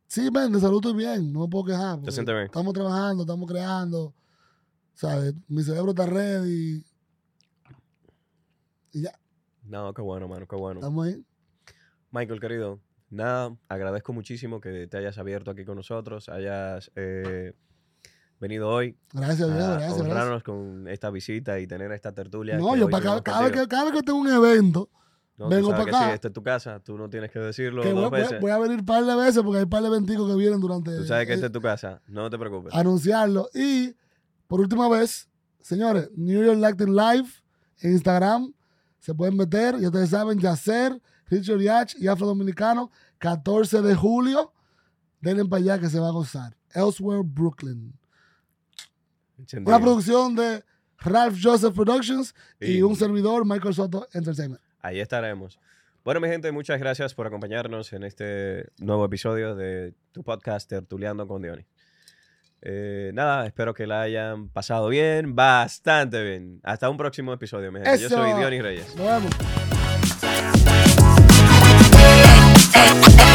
Speaker 1: Sí, ven, de salud estoy bien, no me puedo quejar. porque
Speaker 2: sientes bien?
Speaker 1: Estamos trabajando, estamos creando, ¿sabes? Mi cerebro está ready. Y ya,
Speaker 2: No, qué bueno, mano, qué bueno.
Speaker 1: estamos ahí.
Speaker 2: Michael, querido, nada, agradezco muchísimo que te hayas abierto aquí con nosotros, hayas eh, venido hoy
Speaker 1: Gracias,
Speaker 2: a
Speaker 1: viejo, gracias, gracias.
Speaker 2: honrarnos con esta visita y tener esta tertulia.
Speaker 1: No, yo para cada, cada vez que, cada vez que tengo un evento,
Speaker 2: No,
Speaker 1: vengo
Speaker 2: sabes
Speaker 1: pa'
Speaker 2: que
Speaker 1: acá.
Speaker 2: sí, esta es tu casa, tú no tienes que decirlo
Speaker 1: que
Speaker 2: dos
Speaker 1: voy-
Speaker 2: veces.
Speaker 1: voy a venir un par de veces porque hay un par de eventicos que vienen durante
Speaker 2: Tú sabes que
Speaker 1: eh,
Speaker 2: esta es tu casa, no te preocupes.
Speaker 1: anunciarlo. Y por última vez, señores, New York Latin Live en Instagram. Se pueden meter, ya ustedes saben, Yacer, Richard Yach y Afro Dominicano, 14 de julio. Denle para allá que se va a gozar. Elsewhere, Brooklyn.
Speaker 2: Chendigo.
Speaker 1: Una producción de Ralph Joseph Productions y, un servidor, Michael Soto Entertainment.
Speaker 2: Ahí estaremos. Bueno, mi gente, muchas gracias por acompañarnos en este nuevo episodio de tu podcast Tertuleando con Diony. Eh, nada, espero que la hayan pasado bien, bastante bien. Hasta un próximo episodio, mi gente. Yo soy Diony Reyes.
Speaker 1: Nos vemos. Eh, eh,